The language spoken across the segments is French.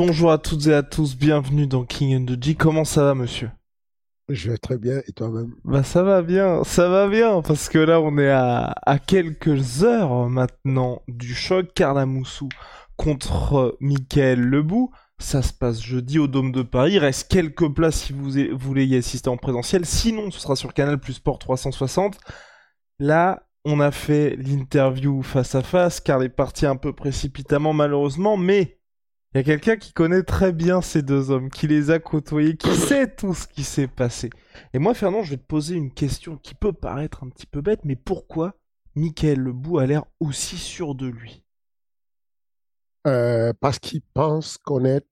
Bonjour à toutes et à tous, bienvenue dans King and the G. Comment ça va, monsieur? Je vais très bien, et toi-même? Bah ça va bien, ça va bien, parce que là on est à, à quelques heures maintenant du choc Carlamoussou contre Michael Lebou. Ça se passe jeudi au Dôme de Paris. Il reste quelques places si vous voulez y assister en présentiel. Sinon, ce sera sur Canal Plus Sport 360. Là, on a fait l'interview face à face, car il est parti un peu précipitamment malheureusement, mais il y a quelqu'un qui connaît très bien ces deux hommes, qui les a côtoyés, qui sait tout ce qui s'est passé. Et moi, Fernand, je vais te poser une question qui peut paraître un petit peu bête, mais pourquoi Michael Lebou a l'air aussi sûr de lui? Euh, Parce qu'il pense connaître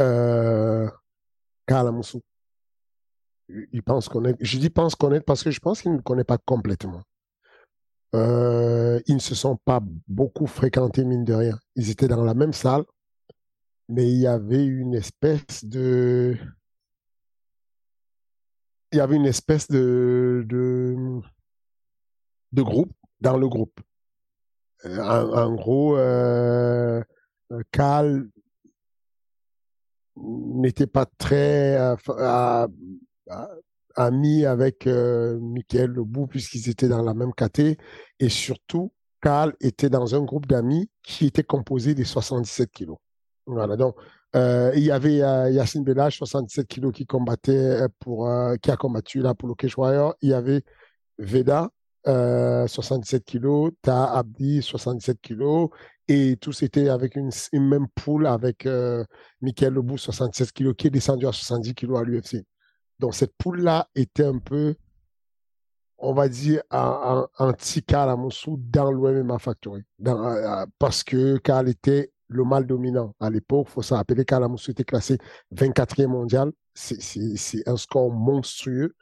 euh, Kalamoussou. Il pense connaître. Je dis pense connaître parce que je pense qu'il ne connaît pas complètement. Euh, ils ne se sont pas beaucoup fréquentés, mine de rien. Ils étaient dans la même salle, mais il y avait une espèce de il y avait une espèce de de, groupe dans le groupe. Euh, en, gros, euh, Cal n'était pas très euh, ami avec euh, Michael Lebou puisqu'ils étaient dans la même caté et surtout Cal était dans un groupe d'amis qui était composé des 77 kilos. Voilà, donc euh, il y avait euh, Yacine Belage, 67 kilos, qui combattait euh, pour, qui a combattu là pour le Cage Il y avait Veda, 67 kilos, Ta Abdi, 67 kilos, et tous étaient avec une, même poule avec Michael Lebou, 67 kilos, qui est descendu à 70 kilos à l'UFC. Donc cette poule-là était un peu, on va dire, anti-Karl Amoussou dans l'OMMA Factory. parce que Karl était le mal dominant. À l'époque, il faut se rappeler qu'Alamoussou était classé 24e mondial. C'est un score monstrueux.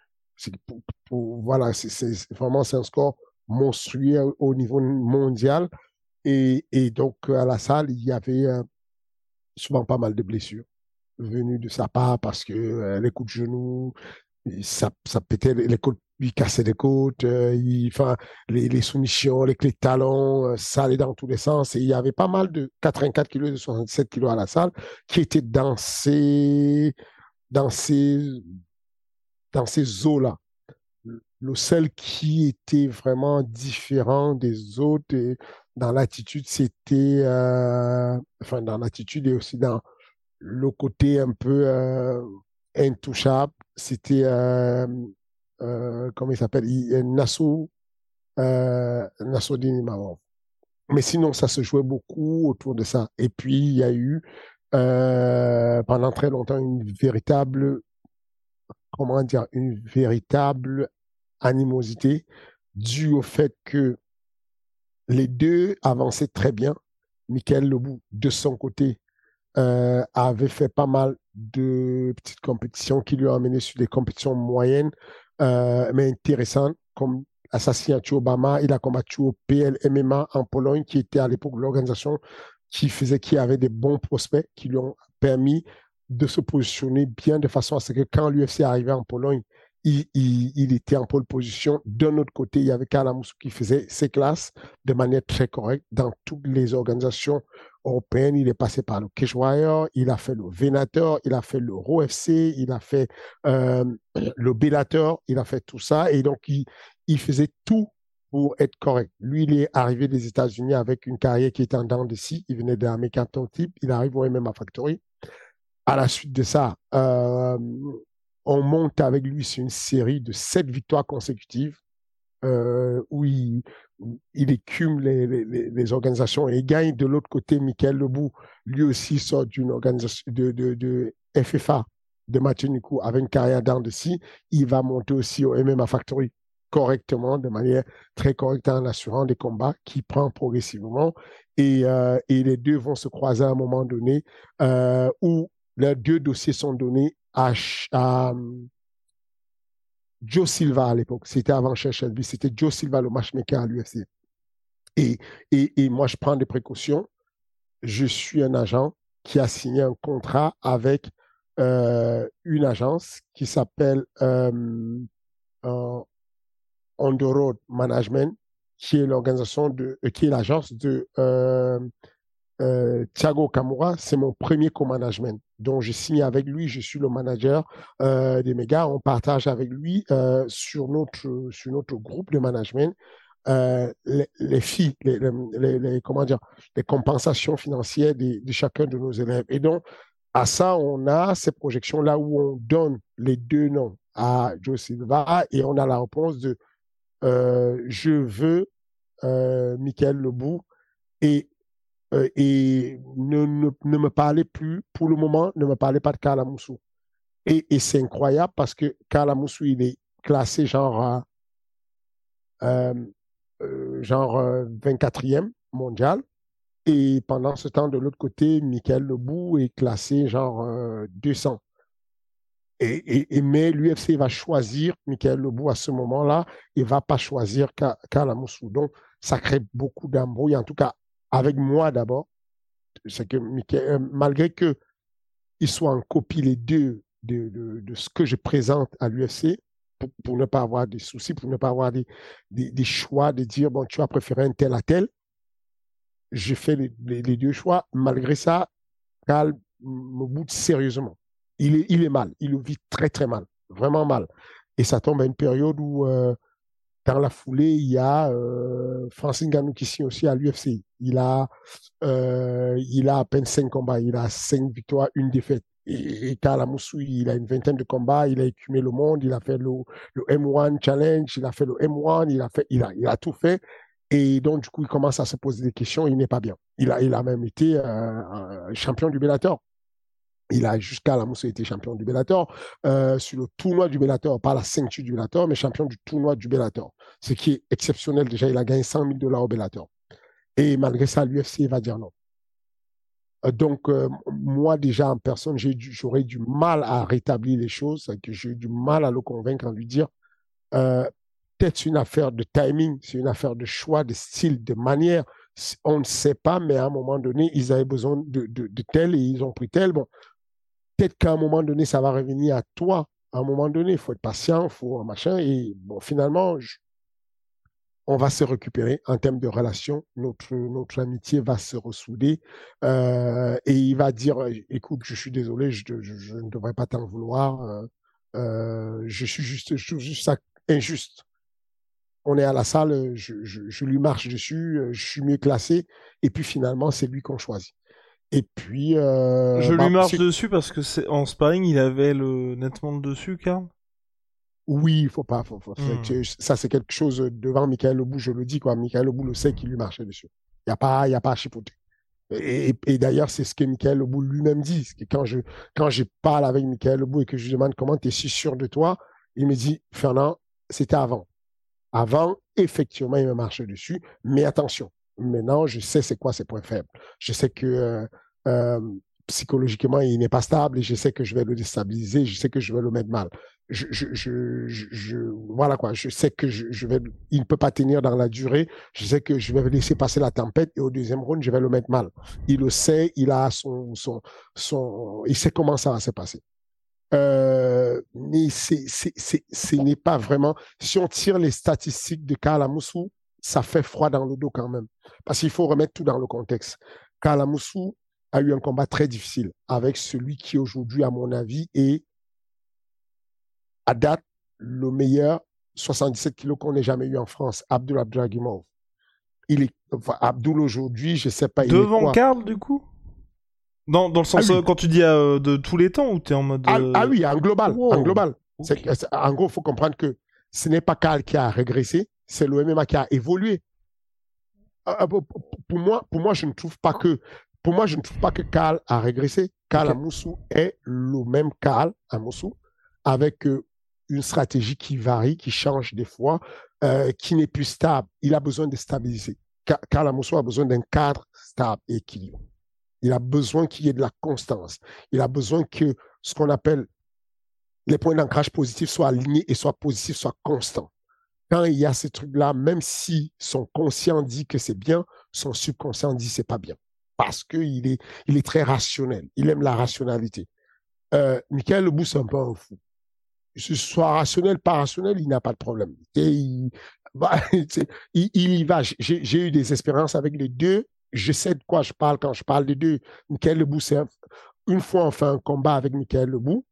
voilà, c'est vraiment un score monstrueux au niveau mondial. Et, et, donc, à la salle, il y avait euh, souvent pas mal de blessures venues de sa part parce que euh, les coups de genoux, ça, ça pétait les coups il cassait les côtes, euh, il, les, les, soumissions, les clés de talons, euh, ça allait dans tous les sens. Et il y avait pas mal de 84 kilos, de 67 kilos à la salle qui étaient dans ces, dans ces, dans ces eaux-là. Le seul qui était vraiment différent des autres dans l'attitude, c'était, euh, enfin, dans l'attitude et aussi dans le côté un peu intouchable, c'était euh, comment il s'appelle Nassau, euh, Nassoudine Mais sinon, ça se jouait beaucoup autour de ça. Et puis, il y a eu euh, pendant très longtemps une véritable, comment animosité due au fait que les deux avançaient très bien. Michael Lebou, de son côté, euh, avait fait pas mal de petites compétitions qui lui ont amené sur des compétitions moyennes euh, mais intéressant, comme Assassin Obama, il a combattu au PLMMA en Pologne, qui était à l'époque l'organisation qui faisait, qui avait des bons prospects, qui lui ont permis de se positionner bien de façon à ce que quand l'UFC arrivait en Pologne, il, il, était en pole position. D'un autre côté, il y avait Kalamoussou qui faisait ses classes de manière très correcte dans toutes les organisations européennes. Il est passé par le Cashwire, il a fait le Venator, il a fait le ROFC, il a fait euh, le Bellator, il a fait tout ça. Et donc, il, faisait tout pour être correct. Lui, il est arrivé des États-Unis avec une carrière qui était en dents de scie. Il venait d'American Type. Il arrive au MMA Factory. À la suite de ça, euh, on monte avec lui sur une série de sept victoires consécutives. Euh, où il, écume les, organisations et gagne. De l'autre côté, Michael Lebou, lui aussi sort d'une organisation de, de, de FFA de avec une carrière dans de scie. Il va monter aussi au MMA Factory correctement, de manière très correcte en assurant des combats qui prend progressivement. Et, euh, les deux vont se croiser à un moment donné euh, où leurs deux dossiers sont donnés à, à Joe Silva à l'époque. C'était avant Shelby. C'était Joe Silva, le matchmaker à l'UFC. Et, et, et, moi, je prends des précautions. Je suis un agent qui a signé un contrat avec euh, une agence qui s'appelle euh, euh, Road Management, qui est l'organisation de, euh, qui est l'agence de euh, Thiago Kamura, c'est mon premier co-management. Donc, j'ai signé avec lui, je suis le manager euh, des méga. On partage avec lui euh, sur, notre, sur notre groupe de management les, les, filles, les, les, comment dire, les compensations financières de, chacun de nos élèves. Et donc, à ça, on a ces projections-là où on donne les deux noms à Joe Silva et on a la réponse de je veux Michael Lebou et euh, et ne, me parlez plus, pour le moment, ne me parlez pas de Kalamoussou. Et, et c'est incroyable parce que Kalamoussou, il est classé genre, euh, euh, genre 24e mondial. Et pendant ce temps, de l'autre côté, Michael Lebou est classé genre 200. Et, et, et, mais l'UFC va choisir Michael Lebou à ce moment-là et va pas choisir Kalamoussou. Donc, ça crée beaucoup d'embrouilles. En tout cas, avec moi d'abord, c'est que euh, malgré que ils soient en copie les deux de, de, ce que je présente à l'UFC, pour, pour, ne pas avoir des soucis, pour ne pas avoir des, des, choix de dire, bon, tu as préféré un tel à tel, j'ai fait les, les, les, deux choix. Malgré ça, Cal me boude sérieusement. Il est, il est mal, il le vit très très mal, vraiment mal. Et ça tombe à une période où euh, dans la foulée, il y a euh, Francine qui signe aussi à l'UFC. Il a, euh, il a à peine cinq combats. Il a cinq victoires, une défaite. Et, et Karl il a une vingtaine de combats. Il a écumé le monde. Il a fait le, le M1 Challenge. Il a fait le M1. Il a fait, il a, tout fait. Et donc, du coup, il commence à se poser des questions. Il n'est pas bien. Il a, même été euh, champion du Bellator. Il a jusqu'à la mousse été champion du Bellator, euh, sur le tournoi du Bellator, pas la ceinture du Bellator, mais champion du tournoi du Bellator. Ce qui est exceptionnel déjà, il a gagné 100 000 dollars au Bellator. Et malgré ça, l'UFC va dire non. Euh, donc, euh, moi déjà en personne, j'aurais du mal à rétablir les choses, j'ai eu du mal à le convaincre, à lui dire, euh, peut-être une affaire de timing, c'est une affaire de choix, de style, de manière. On ne sait pas, mais à un moment donné, ils avaient besoin de, de, de tel et ils ont pris tel. Bon, peut-être qu'à un moment donné, ça va revenir à toi. À un moment donné, il faut être patient, il faut un machin. Et bon, finalement, je... on va se récupérer en termes de relation. Notre, notre amitié va se ressouder. Euh, et il va dire, écoute, je suis désolé, je, je, je ne devrais pas t'en vouloir. Euh, je suis juste, je suis juste injuste. On est à la salle, je, je lui marche dessus, je suis mieux classé. Et puis finalement, c'est lui qu'on choisit. Et puis. Euh, je bah, lui marche dessus parce que c'est en sparring, il avait le nettement de dessus, Karl? Oui, il faut pas. Faut, faut, hmm. Ça, c'est quelque chose devant Michael Lebou, je le dis, quoi. Michael Lebou le sait qu'il lui marchait dessus. Il n'y a, pas, y a pas à chipoter. Et, et, et d'ailleurs, c'est ce que Michael Lebou lui-même dit. Que quand je, quand je parle avec Michael Lebou et que je lui demande comment tu es si sûr de toi, il me dit Fernand, c'était avant. Avant, effectivement, il me marchait dessus. Mais attention, maintenant, je sais c'est quoi ses points faibles. Je sais que euh, euh, psychologiquement, il n'est pas stable et je sais que je vais le déstabiliser, je sais que je vais le mettre mal. Je, je, je, je voilà quoi, je sais que je, vais, il ne peut pas tenir dans la durée. Je sais que je vais laisser passer la tempête et au deuxième round, je vais le mettre mal. Il le sait, il a son, son, son, il sait comment ça va se passer. Euh, mais c'est, c'est, c'est, ce n'est pas vraiment. Si on tire les statistiques de Karl Amoussou, ça fait froid dans le dos quand même. Parce qu'il faut remettre tout dans le contexte. Kalamoussou a eu un combat très difficile avec celui qui aujourd'hui, à mon avis, est à date le meilleur 77 kilos qu'on ait jamais eu en France, Abdul Abdragimov. Il est, enfin, Abdul aujourd'hui, je sais pas. Devant Karl, du coup? Dans, dans le sens, ah oui. quand tu dis euh, de tous les temps, ou tu es en mode. Ah, ah, oui, en global. Wow. En global. Okay. En gros, il faut comprendre que ce n'est pas Karl qui a régressé, c'est le MMA qui a évolué. Pour moi, pour moi, je ne trouve pas que pour moi, je ne trouve pas que Karl a régressé. Karl okay. Amoussou est le même Karl Amoussou avec euh, une stratégie qui varie, qui change des fois, euh, qui n'est plus stable. Il a besoin de stabiliser. Karl Amoussou a besoin d'un cadre stable et équilibré. Il a besoin qu'il y ait de la constance. Il a besoin que ce qu'on appelle les points d'ancrage positifs soient alignés et soient positifs, soient constants. Quand il y a ces trucs-là, même si son conscient dit que c'est bien, son subconscient dit c'est pas bien. Parce qu'il est, très rationnel. Il aime la rationalité. Euh, Michael Lebou, c'est un peu un fou. Ce soit rationnel, pas rationnel, il n'a pas de problème. Bah, il, y va. J'ai eu des expériences avec les deux je sais de quoi je parle quand je parle des deux. Michael Lebou, c'est une fois on fait un combat avec Michael Lebou.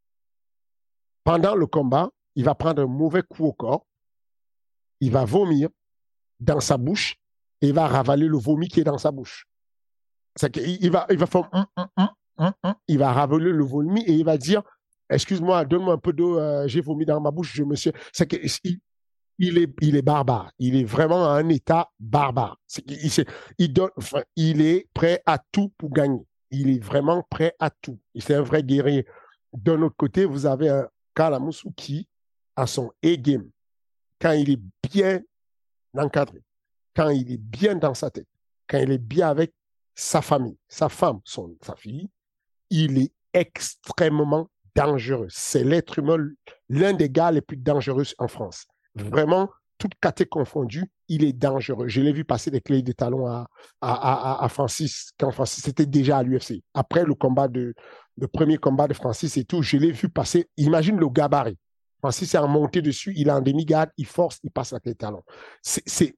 Pendant le combat, il va prendre un mauvais coup au corps. Il va vomir dans sa bouche et il va ravaler le vomi qui est dans sa bouche. Il va, il va faire, il va le vomi et il va dire, excuse-moi, donne-moi un peu d'eau, euh, j'ai vomi dans ma bouche, je me suis. Il est, il est barbare. Il est vraiment à un état barbare. il est prêt à tout pour gagner. Il est vraiment prêt à tout. C'est un vrai guerrier. D'un autre côté, vous avez un Kalamoussou qui a son A-game. Quand il est bien encadré, quand il est bien dans sa tête, quand il est bien avec sa famille, sa femme, son, sa fille, il est extrêmement dangereux. C'est l'être humain, l'un des gars les plus dangereux en France vraiment, toute caté confondue, il est dangereux. Je l'ai vu passer des clés de talons à, à, à, Francis quand Francis était déjà à l'UFC. Après le combat de, le premier combat de Francis et tout, je l'ai vu passer. Imagine le gabarit. Francis est remonté dessus, il est en demi-garde, il force, il passe la clé de talon. C'est,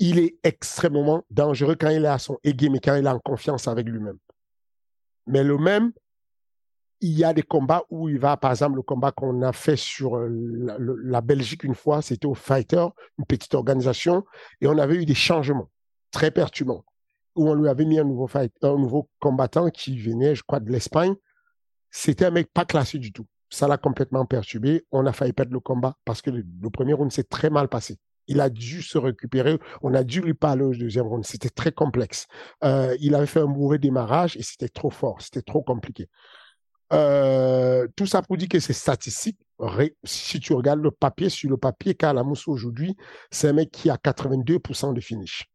il est extrêmement dangereux quand il est à son aigué, mais quand il est en confiance avec lui-même. Mais le même, il y a des combats où il va, par exemple, le combat qu'on a fait sur euh, la, Belgique une fois, c'était au Fighter, une petite organisation, et on avait eu des changements très perturbants, où on lui avait mis un nouveau, fight, un nouveau combattant qui venait, je crois, de l'Espagne. C'était un mec pas classé du tout. Ça l'a complètement perturbé. On a failli perdre le combat parce que le, premier round s'est très mal passé. Il a dû se récupérer. On a dû lui parler au deuxième round. C'était très complexe. Euh, il avait fait un mauvais démarrage et c'était trop fort. C'était trop compliqué. Euh, tout ça pour dire que c'est statistique. Si tu regardes le papier, sur le papier, Kalamoussou aujourd'hui, c'est un mec qui a 82% de finish.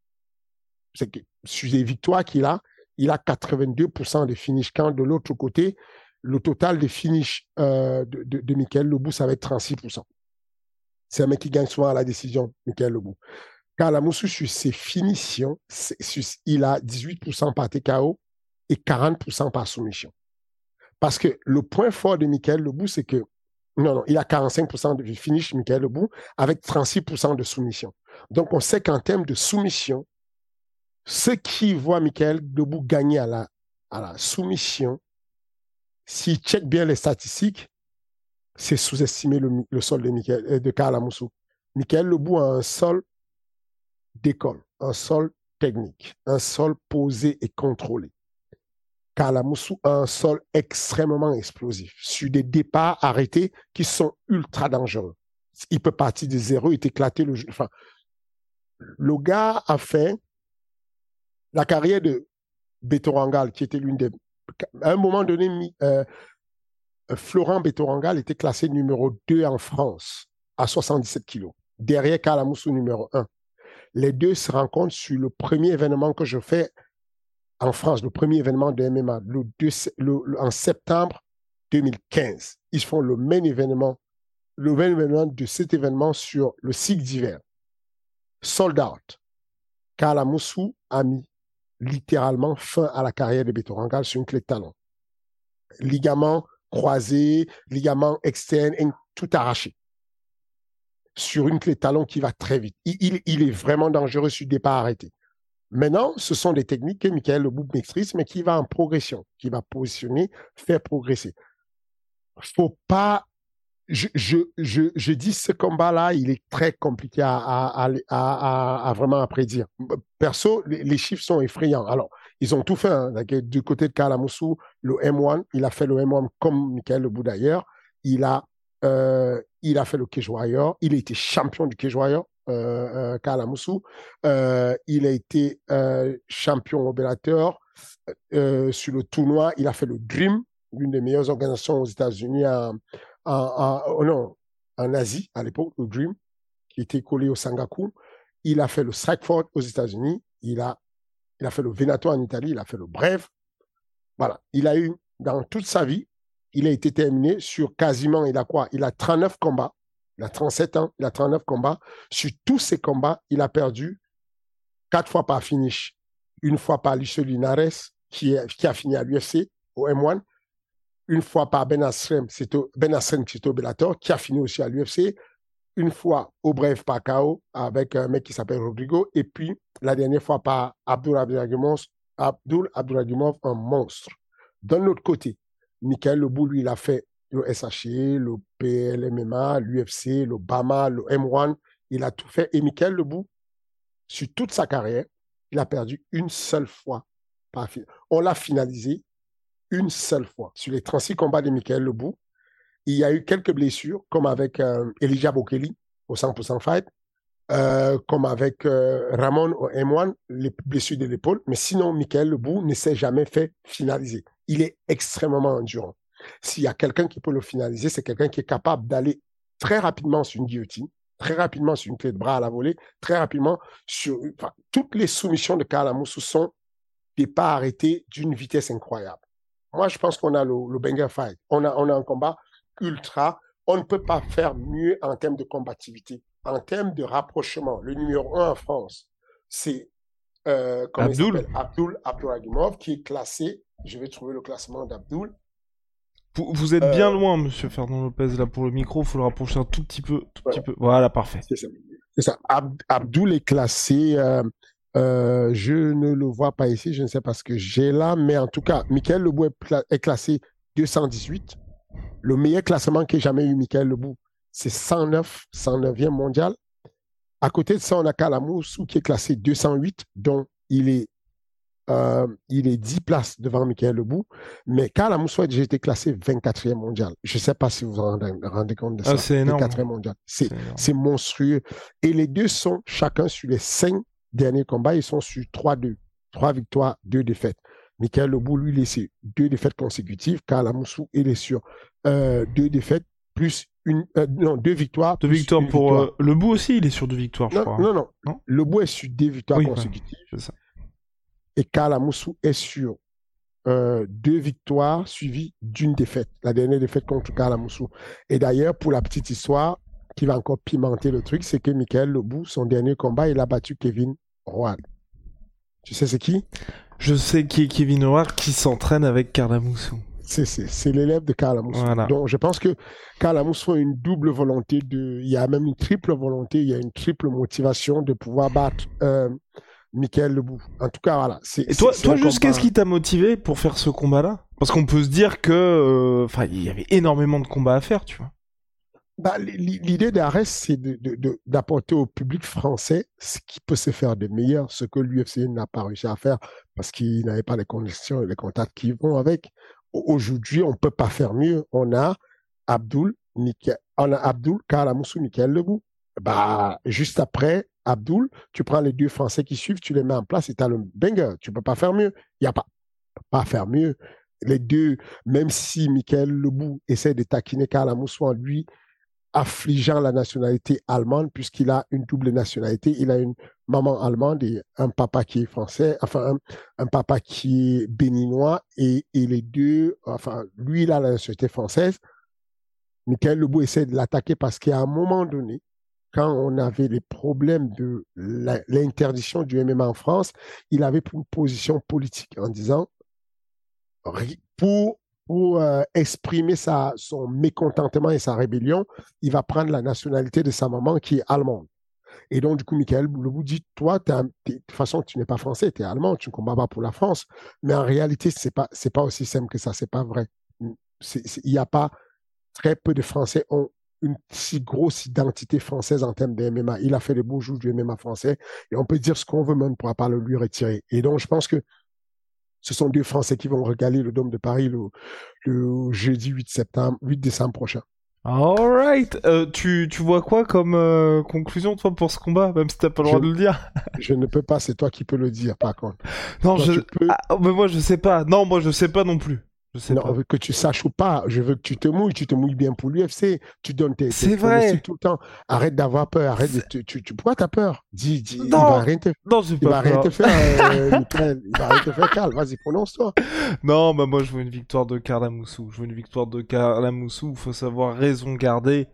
C'est que sur les victoires qu'il a, il a 82% de finish. Quand de l'autre côté, le total de finish euh, de, de, de Michael ça va être 36%. C'est un mec qui gagne souvent à la décision, Michael Lebou. Kalamoussou, sur ses finitions, il a 18% par TKO et 40% par soumission. Parce que le point fort de Michael Lebou, c'est que, non, non, il a 45% de finish, Michael Lebou, avec 36% de soumission. Donc, on sait qu'en termes de soumission, ceux qui voient Michael Lebou gagner à la, à la soumission, s'ils checkent bien les statistiques, c'est sous-estimer le, sol de, Michael, euh, de Karl Amoussou. A un sol d'école, un sol technique, un sol posé et contrôlé. Kalamoussou a un sol extrêmement explosif, sur des départs arrêtés qui sont ultra dangereux. Il peut partir de zéro et éclater le. Enfin, le gars a fait la carrière de Betorangal, qui était l'une des. À un moment donné, euh, Florent Betorangal était classé numéro 2 en France à 77 kilos, derrière Kalamoussou numéro 1. Les deux se rencontrent sur le premier événement que je fais en France, le premier événement de MMA, en septembre 2015. Ils font le même événement, le même événement de cet événement sur le cycle d'hiver. Sold out. Kalamoussou a mis littéralement fin à la carrière de Betorangal sur une clé de talon. Ligament croisé, ligament externe, tout arraché. Sur une clé talon qui va très vite. Il, il est vraiment dangereux sur départ arrêté. Maintenant, ce sont des techniques que Michael Lebout maîtrise, mais qui va en progression, qui va positionner, faire progresser. Faut pas. Je, je, je, je dis ce combat-là, il est très compliqué à, à, à, vraiment à prédire. Perso, les, chiffres sont effrayants. Alors, ils ont tout fait. Hein. Du côté de Kalamoussou, le M1, il a fait le M1 comme Michael Lebout d'ailleurs. Il a, euh, il a fait le cage. Il a été champion du cage warrior euh, Kalamoussou. il a été champion opérateur sur le tournoi. Il a fait le Dream, l'une des meilleures organisations aux États-Unis, en, oh en Asie à l'époque, le Dream, qui était collé au Sangaku. Il a fait le Strikeforth aux États-Unis. Il a, il a fait le Venato en Italie. Il a fait le Brève. Voilà. Il a eu, dans toute sa vie, il a été terminé sur quasiment, il a quoi? Il a 39 combats. Il a 37 ans, il a 39 combats. Sur tous ces combats, il a perdu quatre fois par finish. Une fois par Lucio Linares, qui, a fini à l'UFC, au M1. Une fois par Ben Ben qui est au Bellator, qui a fini aussi à l'UFC. Une fois au Bref par KO avec un mec qui s'appelle Rodrigo. Et puis, la dernière fois par Abdul Abduragimov, Abdul Abduragimov, un monstre. D'un autre côté, Michael Lebou, lui, il a fait le SHE, le PLMMA, l'UFC, le BAMA, le M1. Il a tout fait. Et Michael Lebou, sur toute sa carrière, il a perdu une seule fois. On l'a finalisé une seule fois. Sur les 36 combats de Michael Lebou, il y a eu quelques blessures, comme avec euh, Elijah Bokeli au 100% fight, euh, comme avec euh, Ramon au M1, les blessures de l'épaule. Mais sinon, Michael Lebou ne s'est jamais fait finaliser il est extrêmement endurant. S'il y a quelqu'un qui peut le finaliser, c'est quelqu'un qui est capable d'aller très rapidement sur une guillotine, très rapidement sur une clé de bras à la volée, très rapidement sur... toutes les soumissions de Kalamoussou sont des pas arrêtés d'une vitesse incroyable. Moi, je pense qu'on a le, banger fight. On a un combat ultra. On ne peut pas faire mieux en termes de combativité. En termes de rapprochement, le numéro un en France, c'est euh, Abdul. Abdul qui est classé je vais trouver le classement d'Abdul. Vous, êtes bien euh, loin, monsieur Fernand Lopez, là, pour le micro. Il faut le rapprocher un tout petit peu. Tout petit peu. Voilà, parfait. C'est ça. ça. Abdul est classé. Euh, euh, je ne le vois pas ici. Je ne sais pas ce que j'ai là. Mais en tout cas, Michael Lebou est, classé 218. Le meilleur classement qu'ait jamais eu Michael Lebou, c'est 109, 109e mondial. À côté de ça, on a Kalamoussou qui est classé 208, dont il est euh, il est 10 places devant Michael Lebou, mais Karl Amoussou a déjà été classé 24e mondial. Je ne sais pas si vous vous rendez, compte de ah, ça. c'est énorme. 24e mondial. C'est monstrueux. Et les deux sont chacun sur les cinq derniers combats, ils sont sur 3-2. Trois victoires, deux défaites. Michael Lebou, lui, sur deux défaites consécutives. Karl Amoussou, il est sur euh, deux défaites plus une, euh, non, deux victoires. Deux victoires pour Lebou aussi, il est sur deux victoires, je non, crois. Non, non, non? Lebou est sur deux victoires consécutives. ça et Kalamoussou est sur euh, deux victoires suivies d'une défaite, la dernière défaite contre Kalamoussou. Et d'ailleurs, pour la petite histoire, qui va encore pimenter le truc, c'est que Michael Lebou, son dernier combat, il a battu Kevin Roy. Tu sais c'est qui? Je sais qui est Kevin Roy qui s'entraîne avec Kalamoussou. C'est l'élève de Kalamoussou. Donc je pense que Kalamoussou a une double volonté de. Il y a même une triple volonté, il y a une triple motivation de pouvoir battre euh, Michael Lebou. En tout cas, voilà. Et toi, toi juste, qu'est-ce qui t'a motivé pour faire ce combat-là? Parce qu'on peut se dire que, euh, il y avait énormément de combats à faire, tu vois. Bah, l'idée d'Arès, c'est d'apporter au public français ce qui peut se faire de meilleur, ce que l'UFC n'a pas réussi à faire parce qu'il n'avait pas les conditions et les contacts qui vont avec. Aujourd'hui, on ne peut pas faire mieux. On a Abdul, on a Abdul Karamoussou, Michael Lebou. Bah, juste après, Abdul, tu prends les deux Français qui suivent, tu les mets en place et tu as le banger. Tu peux pas faire mieux. Il n'y a pas, pas faire mieux. Les deux, même si Michael Lebou essaie de taquiner Kalamoussou en lui, affligeant la nationalité allemande, puisqu'il a une double nationalité. Il a une maman allemande et un papa qui est français, enfin, un, papa qui est béninois, et, les deux, enfin, lui, il a la nationalité française. Michael Lebou essaie de l'attaquer parce qu'à un moment donné, quand on avait les problèmes de l'interdiction du MMA en France, il avait une position politique en disant, pour, pour euh, exprimer sa, son mécontentement et sa rébellion, il va prendre la nationalité de sa maman qui est allemande. Et donc, du coup, Michael vous dit, toi, de toute façon, tu n'es pas français, tu es allemand, tu ne combats pas pour la France. Mais en réalité, ce n'est pas, pas aussi simple que ça, c'est pas vrai. Il n'y a pas, très peu de Français ont une si grosse identité française en termes de MMA. Il a fait les beaux jours du MMA français et on peut dire ce qu'on veut, mais on ne pourra pas le lui retirer. Et donc, je pense que ce sont deux Français qui vont regaler le Dôme de Paris le, jeudi 8, septembre, 8 décembre prochain. Alright. Euh, tu, tu vois quoi comme euh, conclusion, toi, pour ce combat, même si t'as pas le droit Je- de le dire? Je ne peux pas, c'est toi qui peux le dire, par contre. Non, Toi, je. peux- Ah, mais moi, je sais pas. Non, moi, je sais pas non plus. Je sais Non, pas. que tu saches ou pas, je veux que tu te mouilles, tu te mouilles bien pour l'UFC, tu donnes tes, tes vrai. tout le temps. Arrête d'avoir peur, arrête de tu, tu, tu- pourquoi t'as peur? Dis, dis, il Non. va rien te, Non, il va rien te faire, euh, il va rien te faire, Carl. Vas-y, prononce-toi. Non, bah moi je veux une victoire de Carla Moussou. Je veux une victoire de Carla Moussou. Il faut savoir raison garder.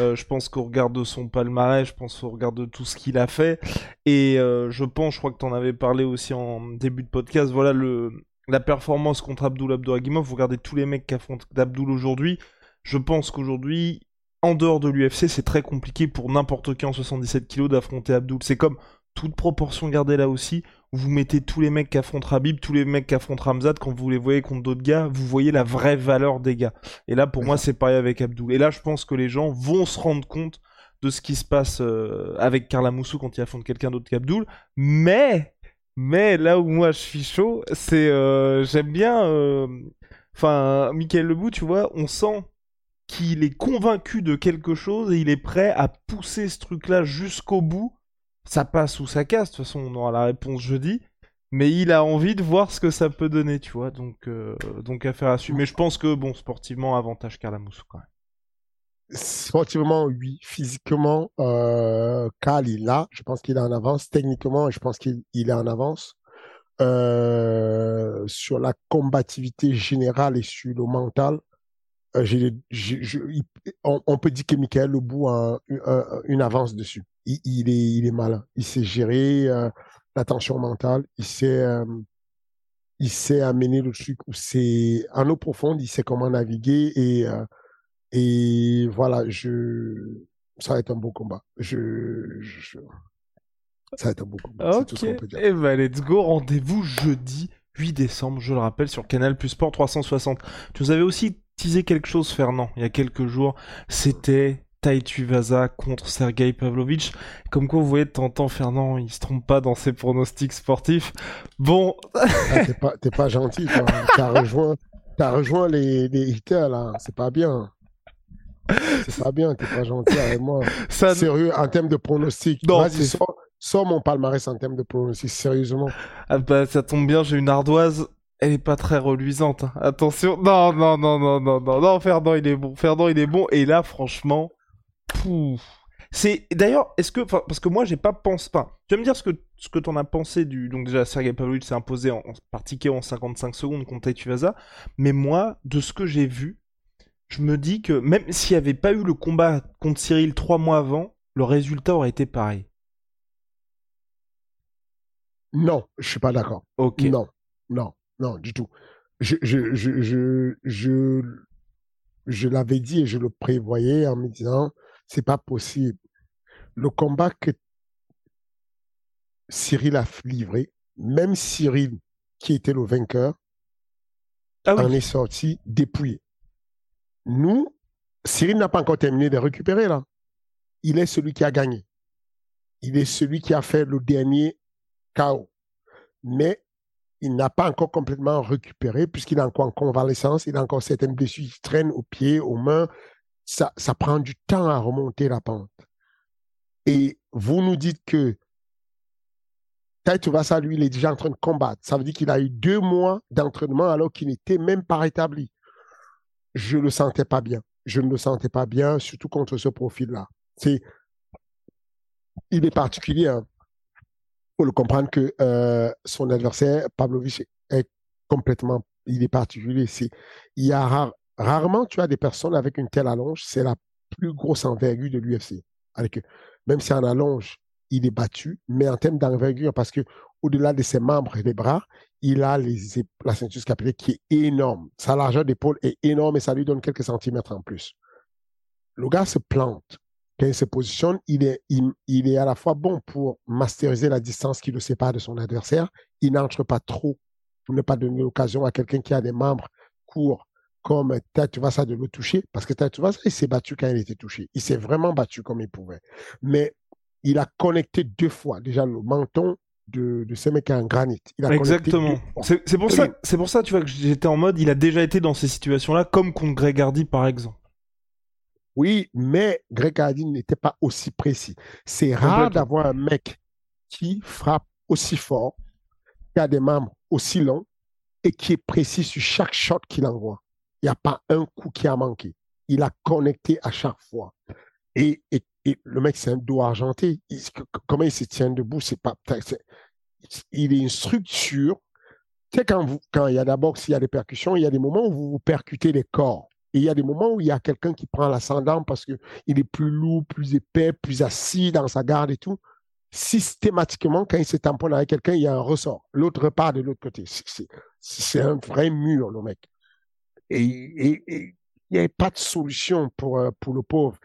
Euh, je pense qu'au regard de son palmarès, je pense au regard de tout ce qu'il a fait. Et euh, je pense, je crois que tu en avais parlé aussi en début de podcast, voilà le la performance contre Abdul Abdouragimov. Vous regardez tous les mecs qui affrontent Abdul aujourd'hui. Je pense qu'aujourd'hui, en dehors de l'UFC, c'est très compliqué pour n'importe qui en 77 kg d'affronter Abdul. C'est comme toute proportion gardée là aussi vous mettez tous les mecs qui affrontent Habib, tous les mecs qui affrontent Ramzat, quand vous les voyez contre d'autres gars, vous voyez la vraie valeur des gars. Et là, pour moi, c'est pareil avec Abdul. Et là, je pense que les gens vont se rendre compte de ce qui se passe euh, avec Carla Moussou quand il affronte quelqu'un d'autre qu'Abdul. Mais, mais là où moi je suis chaud, c'est euh, j'aime bien. euh, Enfin, Michael Lebou, tu vois, on sent qu'il est convaincu de quelque chose et il est prêt à pousser ce truc-là jusqu'au bout ça passe ou ça casse. De toute façon, on aura la réponse jeudi. Mais il a envie de voir ce que ça peut donner, tu vois. Donc, euh, donc affaire à suivre. Mais je pense que, bon, sportivement, avantage Carlamoussou quand même. Sportivement, oui. Physiquement, euh, Carl, il l'a. Je pense qu'il est en avance. Techniquement, je pense qu'il il est en avance. Euh, sur la combativité générale et sur le mental, euh, on, peut dire que Michael Lebou a un- un- une avance dessus. Il, est, il est malin. Il sait gérer euh, la tension mentale. Il sait, euh, il sait amener le truc où c'est en eau profonde. Il sait comment naviguer et et voilà. Je, ça va être un beau combat. Je, je- ça va être un beau combat. Tout Ok. ce qu'on peut dire. Et bah, let's go. Rendez-vous jeudi 8 décembre, je le rappelle, sur Canal Plus Sport 360. Tu nous avais aussi teasé quelque chose, Fernand, il y a quelques jours. C'était Tai Tuivasa contre Sergei Pavlovich. Comme quoi, vous voyez, de temps en temps, Fernand, il se trompe pas dans ses pronostics sportifs. Bon, Ah, t'es pas, gentil. T'as rejoint, rejoint les, les haters, là. C'est pas bien. C'est pas bien, t'es pas gentil avec moi. ça, Sérieux, en termes de pronostic. Vas-y, sors, sors mon palmarès en termes de pronostic, sérieusement. Ah bah ça tombe bien, j'ai une ardoise. Elle est pas très reluisante. hein. Attention. Non, non, non, non, non, non, non, Fernand, il est bon. Fernand, il est bon. Et là, franchement, pouf. C'est d'ailleurs, est-ce que, parce que moi, j'ai pas pensé. Enfin, tu vas me dire ce que ce que t'en as pensé du. Donc déjà, Sergei Pavlovich s'est imposé en, par ticket en 55 secondes contre Tuivasa. Mais moi, de ce que j'ai vu, je me dis que même s'il n'y avait pas eu le combat contre Cyril trois mois avant, le résultat aurait été pareil. Non, je suis pas d'accord. Ok. Non, non, non, du tout. Je, je, je, je, je, je l'avais dit et je le prévoyais en me disant, c'est pas possible. Le combat que Cyril a livré, même Cyril, qui était le vainqueur, Ah oui. en est sorti dépouillé. Nous, Cyril n'a pas encore terminé de récupérer là. Il est celui qui a gagné. Il est celui qui a fait le dernier KO. Mais il n'a pas encore complètement récupéré puisqu'il est encore en convalescence. Il a encore certaines blessures qui traînent aux pieds, aux mains. Ça, prend du temps à remonter la pente. Et vous nous dites que tu vas ça, lui, il est déjà en train de combattre. Ça veut dire qu'il a eu deux mois d'entraînement alors qu'il n'était même pas rétabli. Je ne le sentais pas bien. Je ne le sentais pas bien, surtout contre ce profil-là. C'est, il est particulier. Hein. faut le comprendre que euh, son adversaire, Pavlovich, est complètement, il est particulier. C'est, il y a rare, rarement, tu as des personnes avec une telle allonge. C'est la plus grosse envergure de l'UFC. Même si en allonge, il est battu, mais en termes d'envergure, parce que au-delà de ses membres et des bras, il a les, la ceinture capillaire qui est énorme. Sa largeur d'épaule est énorme et ça lui donne quelques centimètres en plus. Le gars se plante. Quand il se positionne, il est, il, est à la fois bon pour masteriser la distance qui le sépare de son adversaire. Il n'entre pas trop pour ne pas donner l'occasion à quelqu'un qui a des membres courts comme tu vas ça de le toucher, parce que ça, il s'est battu quand il était touché. Il s'est vraiment battu comme il pouvait. Mais il a connecté deux fois déjà le menton de, de ce mec en granit. Il a Exactement. C'est pour ça, pour ça, tu vois, que j'étais en mode, il a déjà été dans ces situations-là, comme contre Greg Hardy, par exemple. Oui, mais Greg Hardy n'était pas aussi précis. C'est rare d'avoir un mec qui frappe aussi fort, qui a des membres aussi longs et qui est précis sur chaque shot qu'il envoie. Il n'y a pas un coup qui a manqué. Il a connecté à chaque fois. Et, le mec, c'est un dos argenté. comment il se tient debout, c'est pas. il est une structure. Tu sais, quand, quand il y a d'abord, s'il y a des percussions, il y a des moments où vous, vous percutez les corps. Et il y a des moments où il y a quelqu'un qui prend l'ascendant parce qu'il est plus lourd, plus épais, plus assis dans sa garde et tout. Systématiquement, quand il se tamponne avec quelqu'un, il y a un ressort. L'autre repart de l'autre côté. C'est un vrai mur, le mec. Et il n'y a pas de solution pour, euh, pour le pauvre.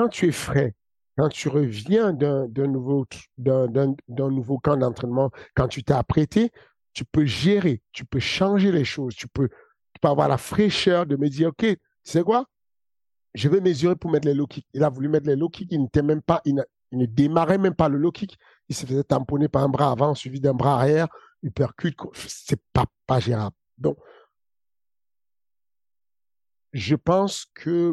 Quand tu es frais, quand tu reviens d'un nouveau, nouveau camp d'entraînement, quand tu t'es apprêté, tu peux gérer, tu peux changer les choses, tu peux, tu peux avoir la fraîcheur de me dire, OK, c'est quoi? Je vais mesurer pour mettre les low kicks. Il a voulu mettre les low kicks, il même pas, il, ne démarrait même pas le low kick. Il se faisait tamponner par un bras avant, suivi d'un bras arrière, il percute. C'est pas gérable. Donc, je pense que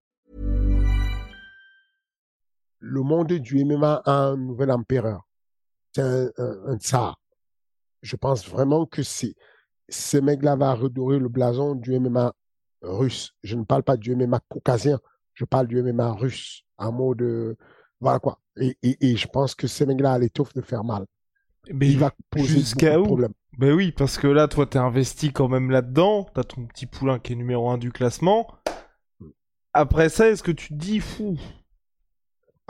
Le monde du MMA a un nouvel empereur. C'est un, un, tsar. Je pense vraiment que c'est ce mec-là va redorer le blason du MMA russe. Je ne parle pas du MMA caucasien, je parle du MMA russe. En mode, voilà quoi. Et, et, et, je pense que ce mec-là a l'étoffe de faire mal. Mais il va poser jusqu'à où? problèmes. Ben oui, parce que là, toi, t'es investi quand même là-dedans. T'as ton petit poulain qui est numéro un du classement. Après ça, est-ce que tu te dis fou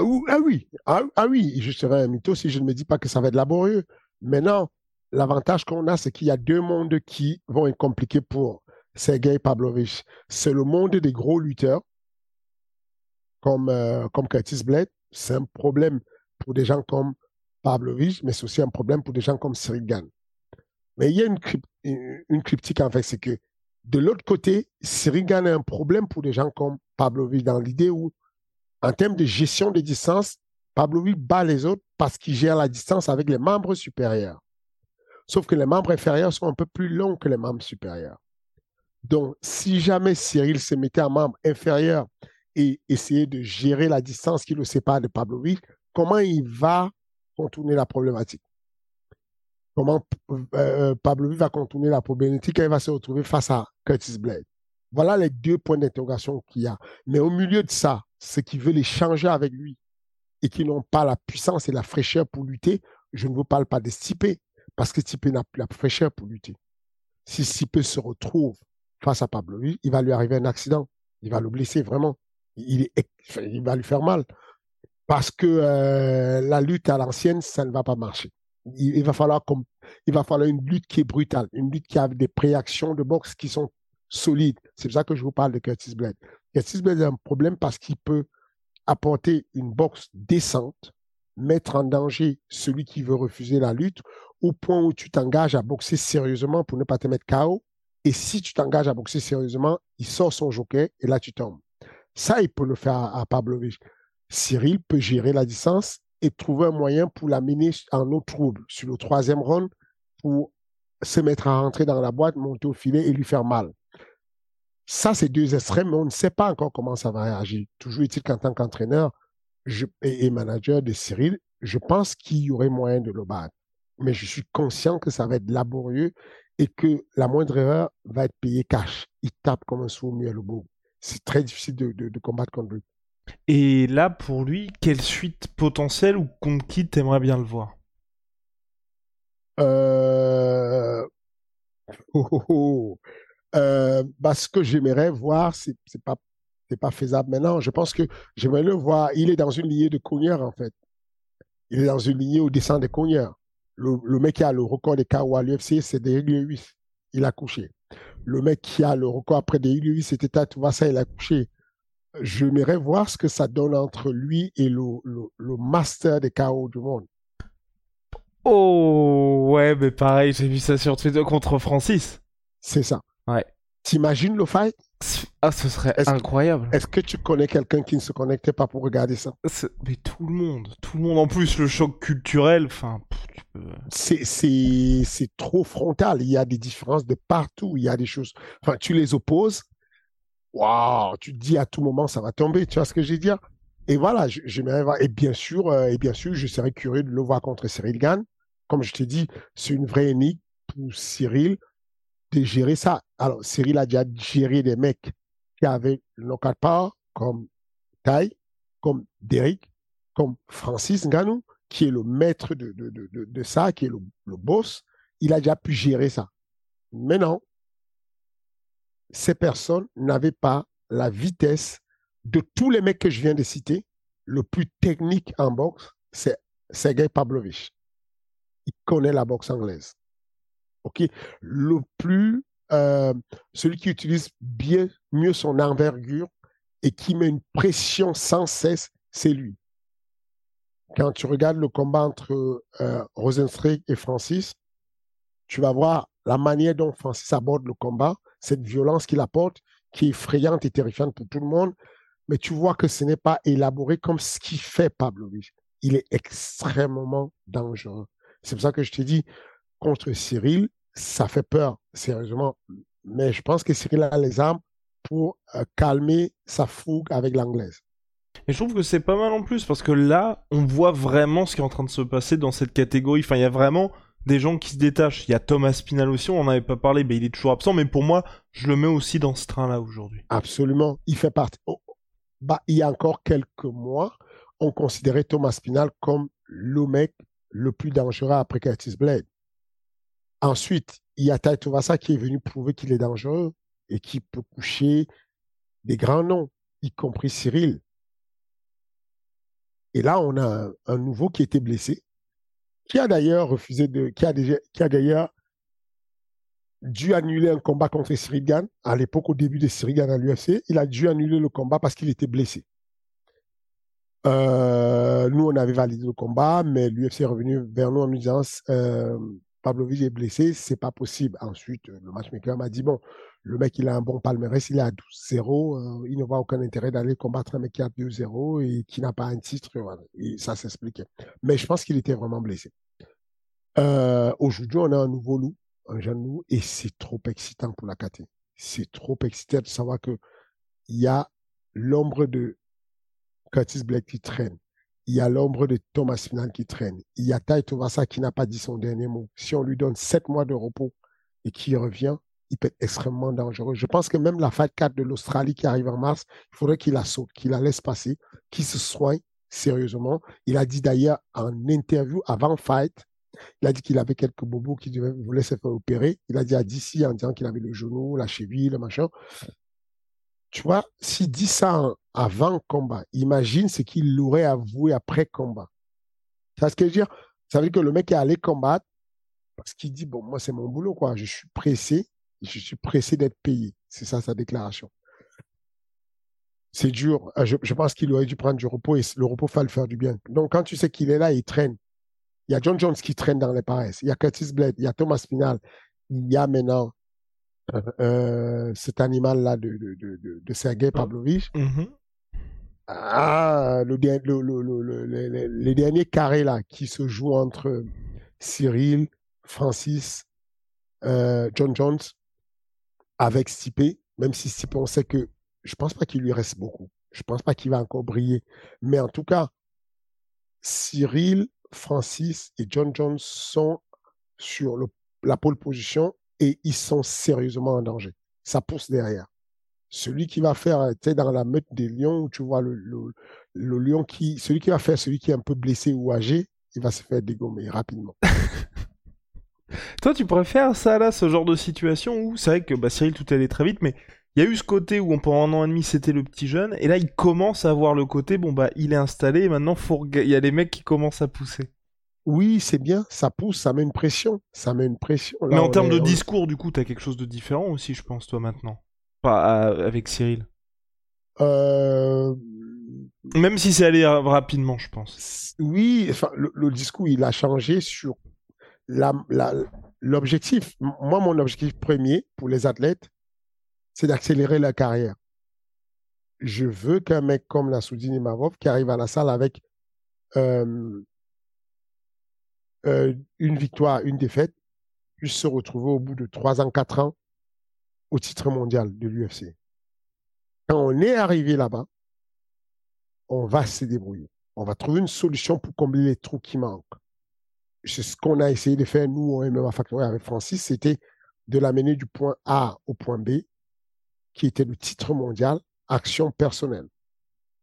ah, ah oui, ah, ah, oui, je serais un mytho si je ne me dis pas que ça va être laborieux. Maintenant, l'avantage qu'on a, c'est qu'il y a deux mondes qui vont être compliqués pour Sergei Pavlovich. C'est le monde des gros lutteurs, comme, euh, comme Curtis Blade. C'est un problème pour des gens comme Pavlovich, mais c'est aussi un problème pour des gens comme Cyril Mais il y a une, une cryptique en fait, c'est que de l'autre côté, Cyril est un problème pour des gens comme Pavlovich dans l'idée où, en termes de gestion des distances, Pavlovich bat les autres parce qu'il gère la distance avec les membres supérieurs. Sauf que les membres inférieurs sont un peu plus longs que les membres supérieurs. Donc, si jamais Cyril se mettait en membre inférieur et essayait de gérer la distance qui le sépare de Pavlovich, comment il va contourner la problématique? Comment euh, euh Pablo va contourner la problématique quand il va se retrouver face à Curtis Blade? Voilà les deux points d'interrogation qu'il y a. Mais au milieu de ça, ceux qui veulent échanger avec lui et qui n'ont pas la puissance et la fraîcheur pour lutter, je ne vous parle pas de Stipe, parce que Stipe n'a plus la fraîcheur pour lutter. Si Stipe se retrouve face à Pablo, il va lui arriver un accident. Il va le blesser vraiment. Il, va lui faire mal parce que euh, la lutte à l'ancienne, ça ne va pas marcher. Il va falloir une lutte qui est brutale, une lutte qui a des préactions de boxe qui sont solides. C'est pour ça que je vous parle de Curtis Blade. Curtis Blade a un problème parce qu'il peut apporter une boxe décente, mettre en danger celui qui veut refuser la lutte, au point où tu t'engages à boxer sérieusement pour ne pas te mettre KO. Et si tu t'engages à boxer sérieusement, il sort son joker et là tu tombes. Ça, il peut le faire à, à Pavlovich. Cyril peut gérer la distance et trouver un moyen pour l'amener en eau trouble sur le troisième round pour se mettre à rentrer dans la boîte, monter au filet et lui faire mal. Ça, c'est deux extrêmes, mais on ne sait pas encore comment ça va réagir. Toujours est-il qu'en tant qu'entraîneur et, manager de Cyril, je pense qu'il y aurait moyen de le battre. Mais je suis conscient que ça va être laborieux et que la moindre erreur va être payée cash. Il tape comme un sourd muet le bout. C'est très difficile de, de combattre contre lui. Et là, pour lui, quelle suite potentielle ou contre qui t'aimerais bien le voir? Euh... oh, oh, oh. Euh, bah, ce que j'aimerais voir, c'est pas c'est pas faisable maintenant. Je pense que j'aimerais le voir. Il est dans une lignée de cogneurs, en fait. Il est dans une lignée au descend des cogneurs. Le, le, mec qui a le record des KO à l'UFC, c'est des 8. Il a couché. le mec qui a le record après des lui, c'était ça il a couché. J'aimerais voir ce que ça donne entre lui et le, le, master des KO du monde. Oh, ouais, mais pareil, j'ai vu ça sur Twitter contre Francis. C'est ça. Ouais. T'imagines le fight? Ah, ce serait incroyable. Est-ce que tu connais quelqu'un qui ne se connectait pas pour regarder ça? Mais tout le monde, tout le monde. En plus, le choc culturel, enfin, c'est trop frontal. Il y a des différences de partout. Il y a des choses. Enfin, tu les opposes. Waouh, tu te dis à tout moment ça va tomber. Tu vois ce que je veux dire? Et voilà, j'aimerais. Et bien sûr, euh, et bien sûr, je serais curieux de le voir contre Cyril Gann. Comme je t'ai dit, c'est une vraie énigme pour Cyril de gérer ça. Alors, Cyril a déjà géré des mecs qui avaient knockout power, comme Tai, comme Derek, comme Francis Nganou, qui est le maître de, ça, qui est le, boss. Il a déjà pu gérer ça. Maintenant, ces personnes n'avaient pas la vitesse de tous les mecs que je viens de citer. Le plus technique en boxe, c'est Sergei Pavlovich. Il connaît la boxe anglaise. OK? Le plus, euh, celui qui utilise bien, mieux son envergure et qui met une pression sans cesse, c'est lui. Quand tu regardes le combat entre euh, et Francis, tu vas voir la manière dont Francis aborde le combat, cette violence qu'il apporte, qui est effrayante et terrifiante pour tout le monde, mais tu vois que ce n'est pas élaboré comme ce qu'il fait Pablo. Il est extrêmement dangereux. C'est pour ça que je te dis, contre Cyril, ça fait peur, sérieusement. Mais je pense que Cyril a les armes pour euh, calmer sa fougue avec l'anglaise. Et je trouve que c'est pas mal en plus parce que là, on voit vraiment ce qui est en train de se passer dans cette catégorie. Enfin, il y a vraiment des gens qui se détachent. Il y a Thomas Spinal aussi, on n'en avait pas parlé, mais il est toujours absent. Mais pour moi, je le mets aussi dans ce train-là aujourd'hui. Absolument, il fait partie. Oh, bah, il y a encore quelques mois, on considérait Thomas Spinal comme le mec le plus dangereux après Curtis Blade. Ensuite, il y a Taito qui est venu prouver qu'il est dangereux et qui peut coucher des grands noms, y compris Cyril. Et là, on a un, nouveau qui était blessé, qui a d'ailleurs refusé de, qui a, qui a d'ailleurs dû annuler un combat contre Cyril Gann. À l'époque, au début de Cyril Gann à l'UFC, il a dû annuler le combat parce qu'il était blessé. Euh, nous, on avait validé le combat, mais l'UFC est revenu vers nous en nous disant euh, Pavlovich est blessé, c'est pas possible. Ensuite, le matchmaker m'a dit bon, le mec il a un bon palmarès, il est à 12-0, euh, il ne voit aucun intérêt d'aller combattre un mec qui a 2-0 et qui n'a pas un titre. Et ça s'expliquait. Mais je pense qu'il était vraiment blessé. Euh, aujourd'hui, on a un nouveau loup, un jeune loup, et c'est trop excitant pour la KT. C'est trop excitant de savoir que il y a l'ombre de Curtis Blake qui traîne. Il y a l'ombre de Thomas Finan qui traîne. Il y a Tai Tovasa qui n'a pas dit son dernier mot. Si on lui donne sept mois de repos et qu'il revient, il peut être extrêmement dangereux. Je pense que même la Fight 4 de l'Australie qui arrive en mars, il faudrait qu'il la saute, qu'il la laisse passer, qu'il se soigne sérieusement. Il a dit d'ailleurs en interview avant fight, il a dit qu'il avait quelques bobos qui voulaient se faire opérer. Il a dit à DC en disant qu'il avait le genou, la cheville, le machin. Tu vois, s'il dit ça avant combat, imagine ce qu'il aurait avoué après combat. C'est ce que je veux dire? Ça veut dire que le mec est allé combattre parce qu'il dit, bon, moi, c'est mon boulot, quoi. Je suis pressé, je suis pressé d'être payé. C'est ça sa déclaration. C'est dur. Euh, je, pense qu'il aurait dû prendre du repos et le repos va le faire du bien. Donc, quand tu sais qu'il est là, il traîne. Il y a John Jones qui traîne dans les paresses. Il y a Curtis Blade, il y a Thomas Spinal. Il y a maintenant euh, cet animal-là de, de, de, de, Sergei oh. Pavlovich. Mm-hmm. Ah, le, le, les derniers carrés là qui se jouent entre Cyril, Francis, euh, John Jones avec Stipe, même si Stipe, on sait que je pense pas qu'il lui reste beaucoup. Je pense pas qu'il va encore briller. Mais en tout cas, Cyril, Francis et John Jones sont sur la pole position et ils sont sérieusement en danger. Ça pousse derrière. Celui qui va faire, tu sais, dans la meute des lions, où tu vois le, le, lion qui, celui qui va faire celui qui est un peu blessé ou âgé, il va se faire dégommer rapidement. Toi, tu préfères ça là, ce genre de situation où c'est vrai que bah, Cyril tout allait très vite, mais il y a eu ce côté où pendant un an et demi c'était le petit jeune, et là il commence à avoir le côté bon bah il est installé, et maintenant faut il y a les mecs qui commencent à pousser. Oui, c'est bien, ça pousse, ça met une pression. Ça met une pression. Mais en termes de discours, du coup, tu as quelque chose de différent aussi, je pense, toi, maintenant. Pas avec Cyril. Euh... Même si c'est allé rapidement, je pense. Oui, enfin, le, discours, il a changé sur l'objectif. Moi, mon objectif premier pour les athlètes, c'est d'accélérer la carrière. Je veux qu'un mec comme la Soudine Imavov qui arrive à la salle avec euh, euh, une victoire, une défaite, puisse se retrouver au bout de trois ans, quatre ans au titre mondial de l'UFC. Quand on est arrivé là-bas, on va se débrouiller. On va trouver une solution pour combler les trous qui manquent. C'est ce qu'on a essayé de faire, nous, au MMA Factory avec Francis, c'était de l'amener du point A au point B, qui était le titre mondial, action personnelle,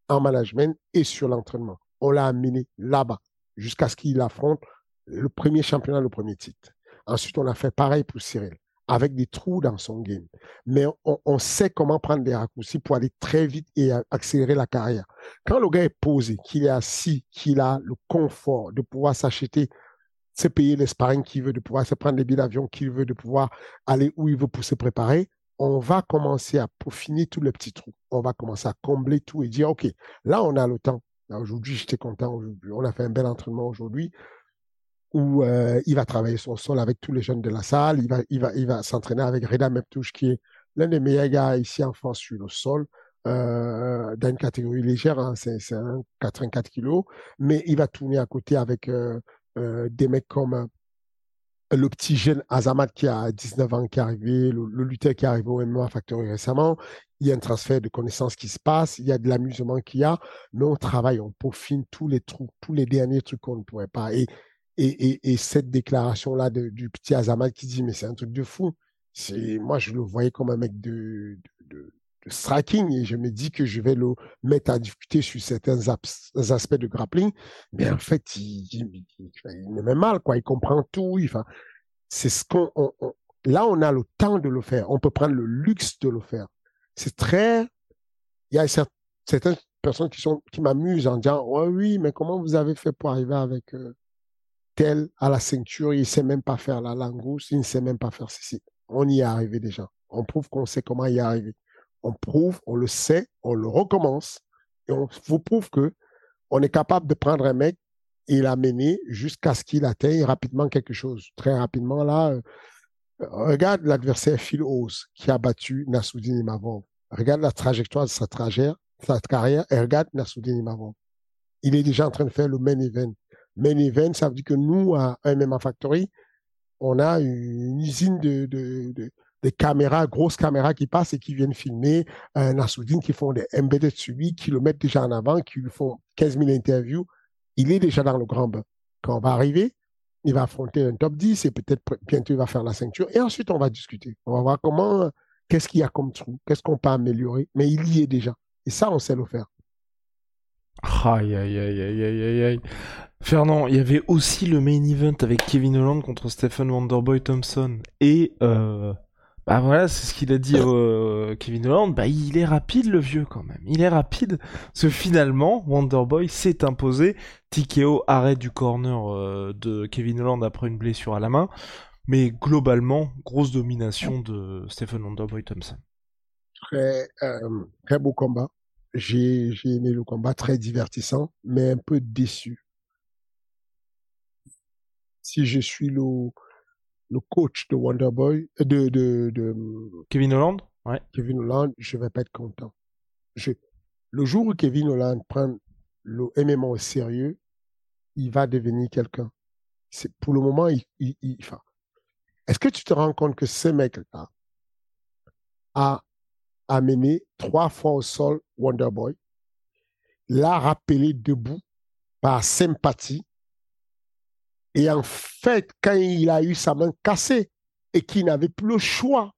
en management et sur l'entraînement. On l'a amené là-bas, jusqu'à ce qu'il affronte le premier championnat, le premier titre. Ensuite, on a fait pareil pour Cyril, avec des trous dans son game. Mais on, sait comment prendre des raccourcis pour aller très vite et accélérer la carrière. Quand le gars est posé, qu'il est assis, qu'il a le confort de pouvoir s'acheter, se payer les sparring qu'il veut, de pouvoir se prendre les billets d'avion qu'il veut, de pouvoir aller où il veut pour se préparer, on va commencer à peaufiner tous les petits trous. On va commencer à combler tout et dire, OK, là, on a le temps. Aujourd'hui, j'étais content. On a fait un bel entraînement aujourd'hui où euh, il va travailler son sol avec tous les jeunes de la salle. Il va, il va, il va s'entraîner avec Reda Meptouche, qui est l'un des meilleurs gars ici en France sur le sol, euh, dans une catégorie légère, hein, c'est un 84 kilos, mais il va tourner à côté avec euh, euh des mecs comme euh, le petit jeune Azamat qui a 19 ans qui est arrivé, le, lutteur qui est arrivé au MMA Factory récemment. Il y a un transfert de connaissances qui se passe, il y a de l'amusement qu'il y a, mais on travaille, on peaufine tous les trucs, tous les derniers trucs qu'on ne pourrait pas. Et et, cette déclaration-là du petit Azamat qui dit, mais c'est un truc de fou. C'est, moi, je le voyais comme un mec de, de, striking et je me dis que je vais le mettre à discuter sur certains aspects de grappling. Mais en fait, il, il, me met mal, quoi. Il comprend tout. Enfin, c'est ce qu'on, là, on a le temps de le faire. On peut prendre le luxe de le faire. C'est très, il y a certaines personnes qui sont, qui m'amusent en disant, ouais, oui, mais comment vous avez fait pour arriver avec, euh, à la ceinture, il ne sait même pas faire la langouste, il ne sait même pas faire ceci. On y est arrivé déjà. On prouve qu'on sait comment y arriver. On prouve, on le sait, on le recommence et on vous prouve que on est capable de prendre un mec et l'amener jusqu'à ce qu'il atteigne rapidement quelque chose. Très rapidement, là, euh, regarde l'adversaire Phil Ose qui a battu Nassoudine Imavov. Regarde la trajectoire de sa, trajectoire, sa carrière et regarde Nassoudine Imavov. Il est déjà en train de faire le main event main event, ça veut dire que nous, à MMA Factory, on a une usine de, de, caméras, grosses caméras qui passent et qui viennent filmer un Nassoudine qui font des embedded lui, qui le mettent déjà en avant, qui lui font 15 000 interviews. Il est déjà dans le grand bain. Quand on va arriver, il va affronter un top 10 et peut-être bientôt il va faire la ceinture. Et ensuite, on va discuter. On va voir comment, qu'est-ce qu'il y a comme trou, qu'est-ce qu'on peut améliorer. Mais il y est déjà. Et ça, on sait le faire. Aïe, aïe, aïe, aïe, aïe, aïe. Fernand, il y avait aussi le main event avec Kevin Holland contre Stephen Wonderboy Thompson. Et, euh, bah voilà, c'est ce qu'il a dit euh, Kevin Holland. Bah, il est rapide, le vieux, quand même. Il est rapide. Parce que finalement, Wonderboy s'est imposé. TKO arrêt du corner euh, de Kevin Holland après une blessure à la main. Mais globalement, grosse domination de Stephen Wonderboy Thompson. Très, euh, très beau combat. J'ai aimé le combat, très divertissant, mais un peu déçu si je suis le, le coach de Wonderboy, euh, de, de, de Kevin Holland, ouais. Kevin Holland, je vais pas être content. Je, le jour où Kevin Holland prend le MMA au sérieux, il va devenir quelqu'un. C'est pour le moment, il, il, enfin, est-ce que tu te rends compte que ce mec-là a amené trois fois au sol Wonderboy, l'a rappelé debout par sympathie et en fait, quand il a eu sa main cassée et qu'il n'avait plus le choix,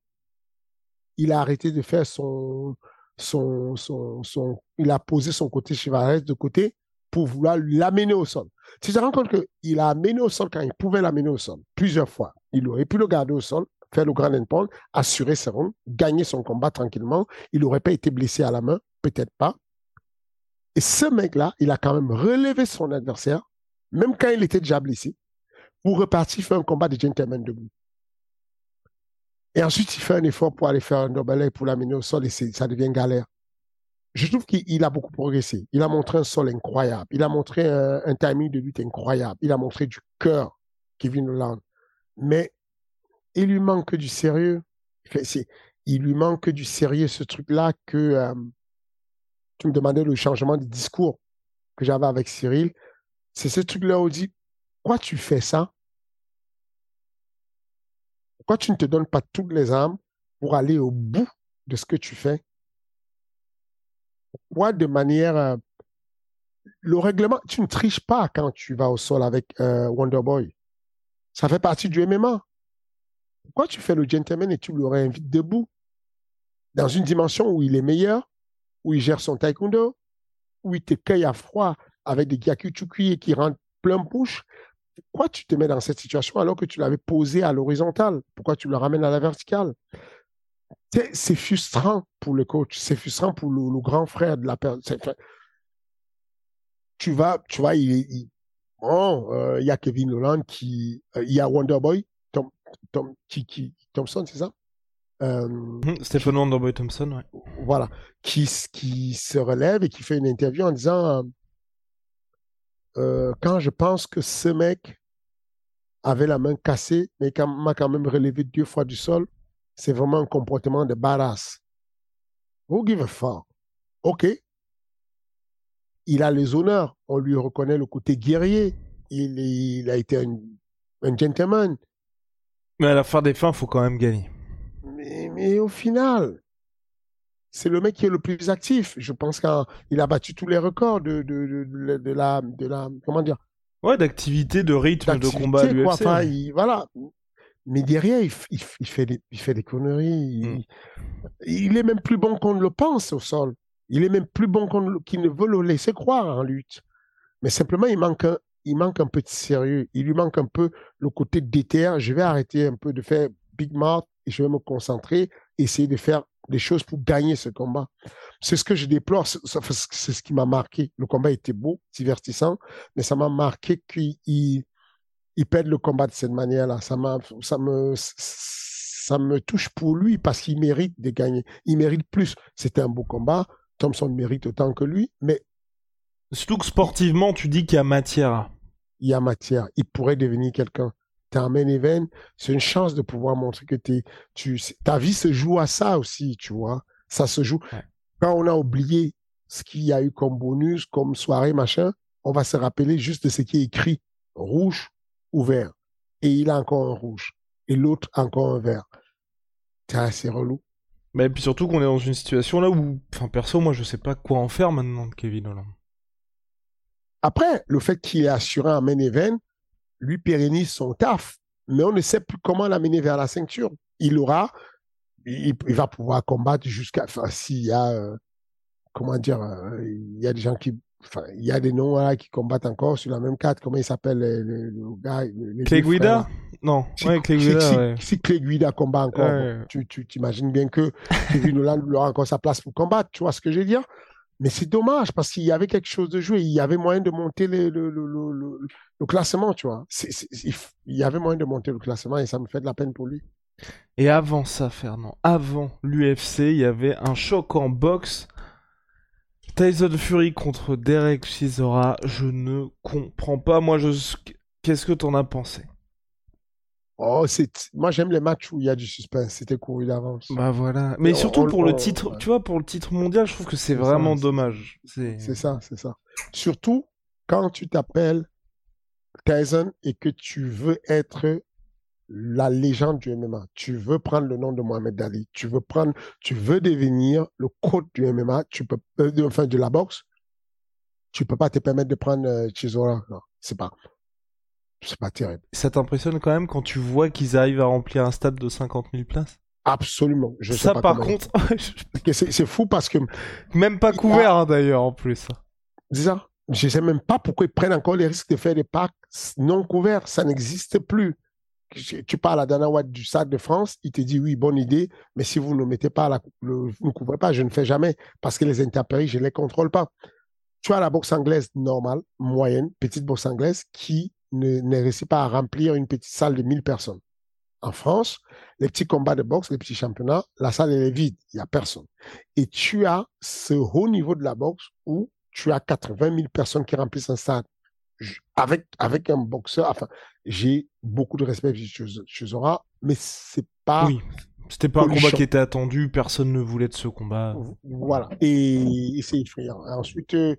il a arrêté de faire son, son, il a posé son côté chevalesque de côté pour vouloir l'amener au sol. Tu te rends compte qu'il a amené au sol quand il pouvait l'amener au sol, plusieurs fois. Il aurait pu le garder au sol, faire le grand endpoint, assurer ses rondes, gagner son combat tranquillement. Il n'aurait pas été blessé à la main, peut-être pas. Et ce mec-là, il a quand même relevé son adversaire même quand il était déjà blessé, pour repartir faire un combat de gentleman debout. Et ensuite, il fait un effort pour aller faire un double pour l'amener au sol et ça devient galère. Je trouve qu'il a beaucoup progressé. Il a montré un sol incroyable. Il a montré un, timing de lutte incroyable. Il a montré du cœur, Kevin Holland. Mais il lui manque du sérieux. Il lui manque du sérieux, ce truc-là que euh, tu me demandais le changement de discours que j'avais avec Cyril. C'est ce truc-là où on dit, pourquoi tu fais ça? Pourquoi tu ne te donnes pas toutes les armes pour aller au bout de ce que tu fais? Pourquoi de manière... Euh, le règlement, tu ne triches pas quand tu vas au sol avec euh, Wonderboy. Ça fait partie du MMA. Pourquoi tu fais le gentleman et tu le réinvites debout? Dans une dimension où il est meilleur, où il gère son taekwondo, où il te cueille à froid avec des gyakuchukui qui rentrent plein bouche pourquoi tu te mets dans cette situation alors que tu l'avais posé à l'horizontale? Pourquoi tu le ramènes à la verticale? C'est frustrant pour le coach, c'est frustrant pour le, grand frère de la personne. Tu vas, tu vois, il, euh, il, y a Kevin Holland qui, euh, il y a Wonderboy, Tom, qui, Thompson, c'est ça? Euh, mhm, Stephen Wonderboy Thompson, ouais. Voilà, qui, qui se relève et qui fait une interview en disant euh, quand je pense que ce mec avait la main cassée, mais m'a quand même relevé deux fois du sol, c'est vraiment un comportement de badass. Who give a fuck? OK. Il a les honneurs. On lui reconnaît le côté guerrier. Il, il a été un, un, gentleman. Mais à la fin des fins, il faut quand même gagner. Mais, mais au final, c'est le mec qui est le plus actif. Je pense qu'il a battu tous les records de, de, de, la, de la. Comment dire? Ouais, d'activité, de rythme de combat l'UFC. voilà. Mais derrière, il, il, fait, des, il fait des conneries. Mm. Il, est même plus bon qu'on ne le pense au sol. Il est même plus bon qu'il ne veut le laisser croire en lutte. Mais simplement, il manque un, il manque un peu de sérieux. Il lui manque un peu le côté déter. Je vais arrêter un peu de faire big mouth et je vais me concentrer, essayer de faire des choses pour gagner ce combat. C'est ce que je déplore, c'est ce qui m'a marqué. Le combat était beau, divertissant, mais ça m'a marqué qu'il il perd le combat de cette manière-là. Ça, ça, me, ça me touche pour lui parce qu'il mérite de gagner. Il mérite plus. C'était un beau combat. Thompson mérite autant que lui, mais. Surtout que sportivement, tu dis qu'il y a matière. Il y a matière. Il pourrait devenir quelqu'un tu es en main event, c'est une chance de pouvoir montrer que es, tu, ta vie se joue à ça aussi, tu vois. Ça se joue. Quand on a oublié ce qu'il y a eu comme bonus, comme soirée, machin, on va se rappeler juste de ce qui est écrit rouge ou vert. Et il a encore un rouge. Et l'autre encore un vert. C'est assez relou. Mais puis surtout qu'on est dans une situation là où, enfin perso, moi je sais pas quoi en faire maintenant de Kevin Holland. Après, le fait qu'il ait assuré un main event, lui pérennise son taf, mais on ne sait plus comment l'amener vers la ceinture. Il aura, il, va pouvoir combattre jusqu'à, enfin, s'il y a, euh, comment dire, euh, il y a des gens qui, enfin, il y a des noms là, qui combattent encore sur la même carte. Comment il s'appelle le, gars Clay Guida Non, si, ouais, Clay Guida. Si, si, Guida combat encore, tu, tu t'imagines bien que Kevin aura encore sa place pour combattre. Tu vois ce que je veux dire? Mais c'est dommage parce qu'il y avait quelque chose de jouer. Il y avait moyen de monter le classement, tu vois. il y avait moyen de monter le classement et ça me fait de la peine pour lui. Et avant ça, Fernand, avant l'UFC, il y avait un choc en boxe. Tyson Fury contre Derek Chisora. Je ne comprends pas. Moi, je... qu'est-ce que t'en as pensé? Oh, c'est moi j'aime les matchs où il y a du suspense, c'était couru d'avance. Bah voilà, mais surtout pour le titre, tu vois, pour le titre mondial, je trouve que c'est vraiment dommage. C'est ça, c'est ça. Surtout quand tu t'appelles Tyson et que tu veux être la légende du MMA, tu veux prendre le nom de Mohamed Ali, tu veux prendre, tu veux devenir le coach du MMA, tu peux, euh, enfin de la boxe, tu peux pas te permettre de prendre euh, Chisora. Non, c'est pas, c'est pas terrible. Ça t'impressionne quand même quand tu vois qu'ils arrivent à remplir un stade de 50 000 places? Absolument. Je ça, par contre, c'est fou parce que même pas couvert hein, d'ailleurs en plus. C'est ça. Je sais même pas pourquoi ils prennent encore les risques de faire des packs non couverts. Ça n'existe plus. Tu parles à Dana White du Stade de France, il te dit oui, bonne idée, mais si vous ne mettez pas, la, le, vous ne couvrez pas, je ne fais jamais parce que les intempéries, je ne les contrôle pas. tu as la boxe anglaise normale, moyenne, petite boxe anglaise, qui ne, ne réussit pas à remplir une petite salle de 1000 personnes. En France, les petits combats de boxe, les petits championnats, la salle elle est vide, il n'y a personne. Et tu as ce haut niveau de la boxe où tu as 80 000 personnes qui remplissent un stade. Avec, avec un boxeur, enfin, j'ai beaucoup de respect chez Zora, mais c'est pas. Oui, c'était pas un combat qui était attendu, personne ne voulait de ce combat. Voilà, et, et c'est effrayant. Ensuite, euh,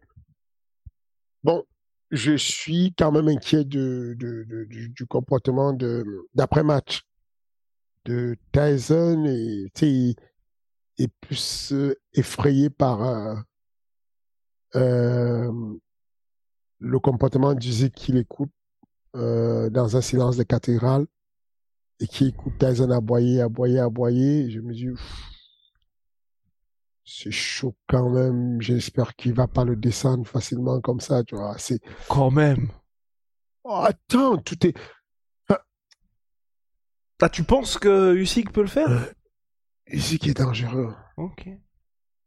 bon, je suis quand même inquiet de, de, de du, du, comportement d'après-match de Tyson et, et plus euh, effrayé par euh, euh, le comportement d'Uzik qu'il écoute euh, dans un silence de cathédrale et qui écoute Tyson aboyer, aboyer, aboyer. Je me dis, c'est chaud quand même. J'espère qu'il va pas le descendre facilement comme ça, tu vois. C'est quand même. Oh, attends, tout est. Ah, tu penses que Usyk peut le faire? Euh, Usyk est dangereux. Ok.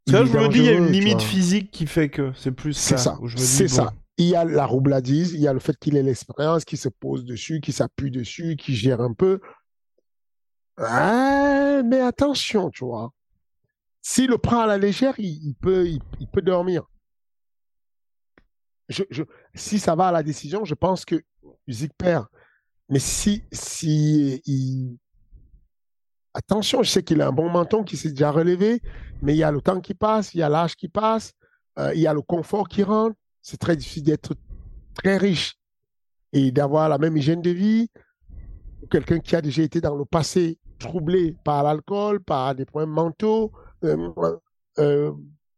Ça, je me dis, il y a une limite physique qui fait que c'est plus ça. ça. C'est ça. Il y a la roubladise, il y a le fait qu'il ait l'expérience, qu'il se pose dessus, qu'il s'appuie dessus, qu'il gère un peu. Ah, mais attention, tu vois. S'il le prend à la légère, il, peut, il, peut dormir. Si ça va à la décision, je pense que Usyk perd. Mais si, si. Attention, je sais qu'il a un bon menton qui s'est déjà relevé, mais il y a le temps qui passe, il y a l'âge qui passe, euh, il y a le confort qui rentre. C'est très difficile d'être très riche et d'avoir la même hygiène de vie. Quelqu'un qui a déjà été dans le passé troublé par l'alcool, par des problèmes mentaux. Euh, euh,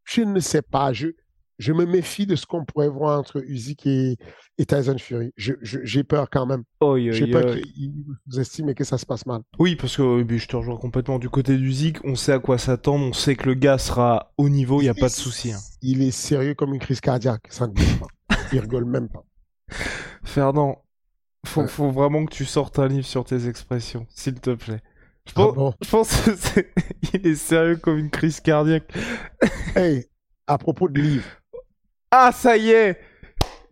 je ne sais pas. Je, je me méfie de ce qu'on pourrait voir entre Usyk et, et Tyson Fury. J'ai peur quand même. J'ai peur qu'ils vous estiment et que ça se passe mal. Oui, parce que je te rejoins complètement du côté d'Usyk. On sait à quoi s'attendre. On sait que le gars sera au niveau. Il n'y a pas de souci. Hein. Il est sérieux comme une crise cardiaque. Ça ne pas. Il rigole même pas. Fernand, faut, faut vraiment que tu sortes un livre sur tes expressions, s'il te plaît. Je ah pense, je pense qu'il est sérieux comme une crise cardiaque. hey, à propos de livre, ah, ça y est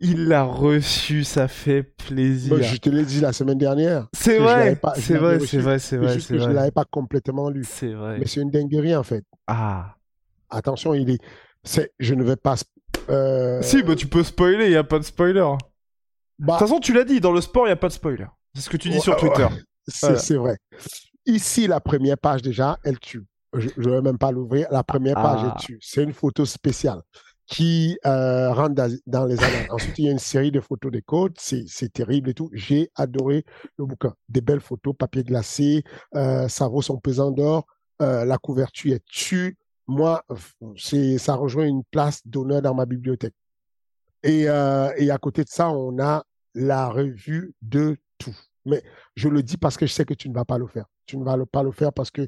Il l'a reçu, ça fait plaisir. je te l'ai dit la semaine dernière. C'est vrai, c'est vrai, c'est vrai, c'est vrai. Juste que je ne l'avais pas complètement lu. C'est vrai. Mais c'est une dinguerie, en fait. Ah. Attention, il est... c'est... je ne vais pas... Euh... Si, bah tu peux spoiler, il n'y a pas de spoiler. Bah... De toute façon, tu l'as dit, dans le sport, il n'y a pas de spoiler. C'est ce que tu dis sur Twitter. C'est vrai. Ici, la première page, déjà, elle tue. Je ne vais même pas l'ouvrir. La première page, elle ah. tue. C'est une photo spéciale qui euh, rentre dans, les annales. Ensuite, il y a une série de photos des côtes, c'est terrible et tout. J'ai adoré le bouquin. Des belles photos, papier glacé, euh, ça vaut son pesant d'or, euh, la couverture est tue. Moi, c'est ça rejoint une place d'honneur dans ma bibliothèque. Et, et à côté de ça, on a la revue de tout. Mais je le dis parce que je sais que tu ne vas pas le faire. Tu ne vas pas le faire parce que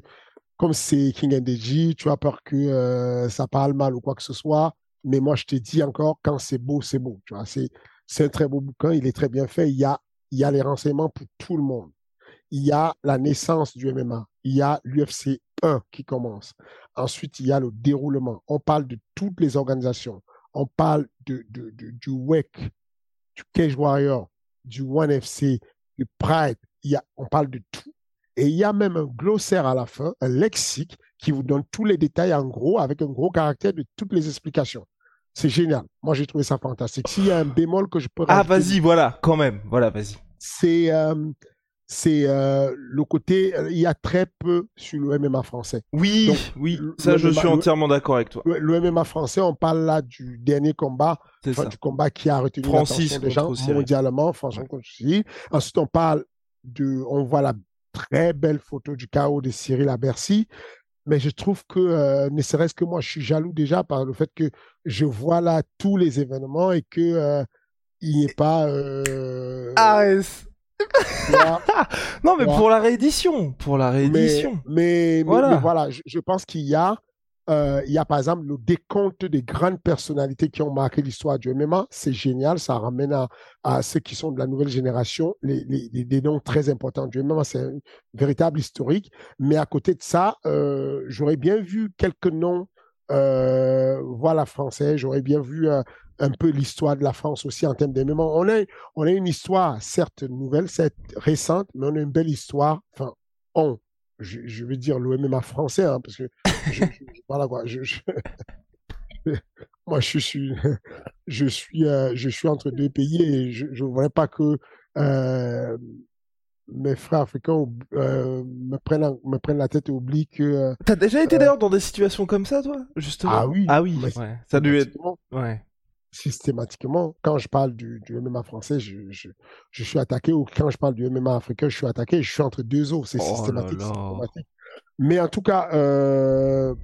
comme c'est King NDG, tu as peur que euh, ça parle mal ou quoi que ce soit. Mais moi, je te dis encore, quand c'est beau, c'est beau. Tu vois, c'est, c'est un très beau bouquin, il est très bien fait. Il y a, il y a les renseignements pour tout le monde. Il y a la naissance du MMA. Il y a l'UFC 1 qui commence. Ensuite, il y a le déroulement. On parle de toutes les organisations. On parle de, de, du WEC, du Cage Warrior, du ONE FC, du Pride. Il y a, on parle de tout. Et il y a même un glossaire à la fin, un lexique qui vous donne tous les détails en gros, avec un gros caractère de toutes les explications. C'est génial. Moi, j'ai trouvé ça fantastique. S'il y a un bémol que je peux Ah, vas-y, voilà, quand même. Voilà, vas-y. C'est euh, c'est euh, le côté. Euh, il y a très peu sur le MMA français. Oui, oui, ça, je suis entièrement d'accord avec toi. Le, MMA français, on parle là du dernier combat, du combat qui a retenu l'attention des gens mondialement, François ouais. Ensuite, on parle de. On voit la très belle photo du chaos de Cyril à Bercy mais je trouve que, euh, ne serait-ce que moi, je suis jaloux déjà par le fait que je vois là tous les événements et que euh, il n'y ait pas. Euh... Ah, non, mais pour la réédition, pour la réédition. Mais, mais, voilà. mais voilà, je, je pense qu'il y a euh, il y a par exemple le décompte des grandes personnalités qui ont marqué l'histoire du MMA. C'est génial, ça ramène à, ceux qui sont de la nouvelle génération les, des noms très importants du MMA. C'est un véritable historique. Mais à côté de ça, euh, j'aurais bien vu quelques noms, euh, voilà, français. J'aurais bien vu un peu l'histoire de la France aussi en termes MMA. On a, on a une histoire, certes nouvelle, c'est récente, mais on a une belle histoire. Enfin, on, je, je veux dire le MMA français, hein, parce que je, voilà quoi, moi je suis, je suis, euh, je suis entre deux pays et je ne voudrais pas que euh, mes frères africains euh, me, prennent la, me prennent la tête et oublient que. T'as déjà été d'ailleurs dans des situations comme ça, toi, justement? Ah oui. Ah oui, ouais. Ça a dû être. Ouais. Systématiquement, quand je parle du, du MMA français, je, je, je, suis attaqué, ou quand je parle du MMA africain, je suis attaqué, je suis entre deux eaux. C'est Oh systématique. Mais en tout cas, euh,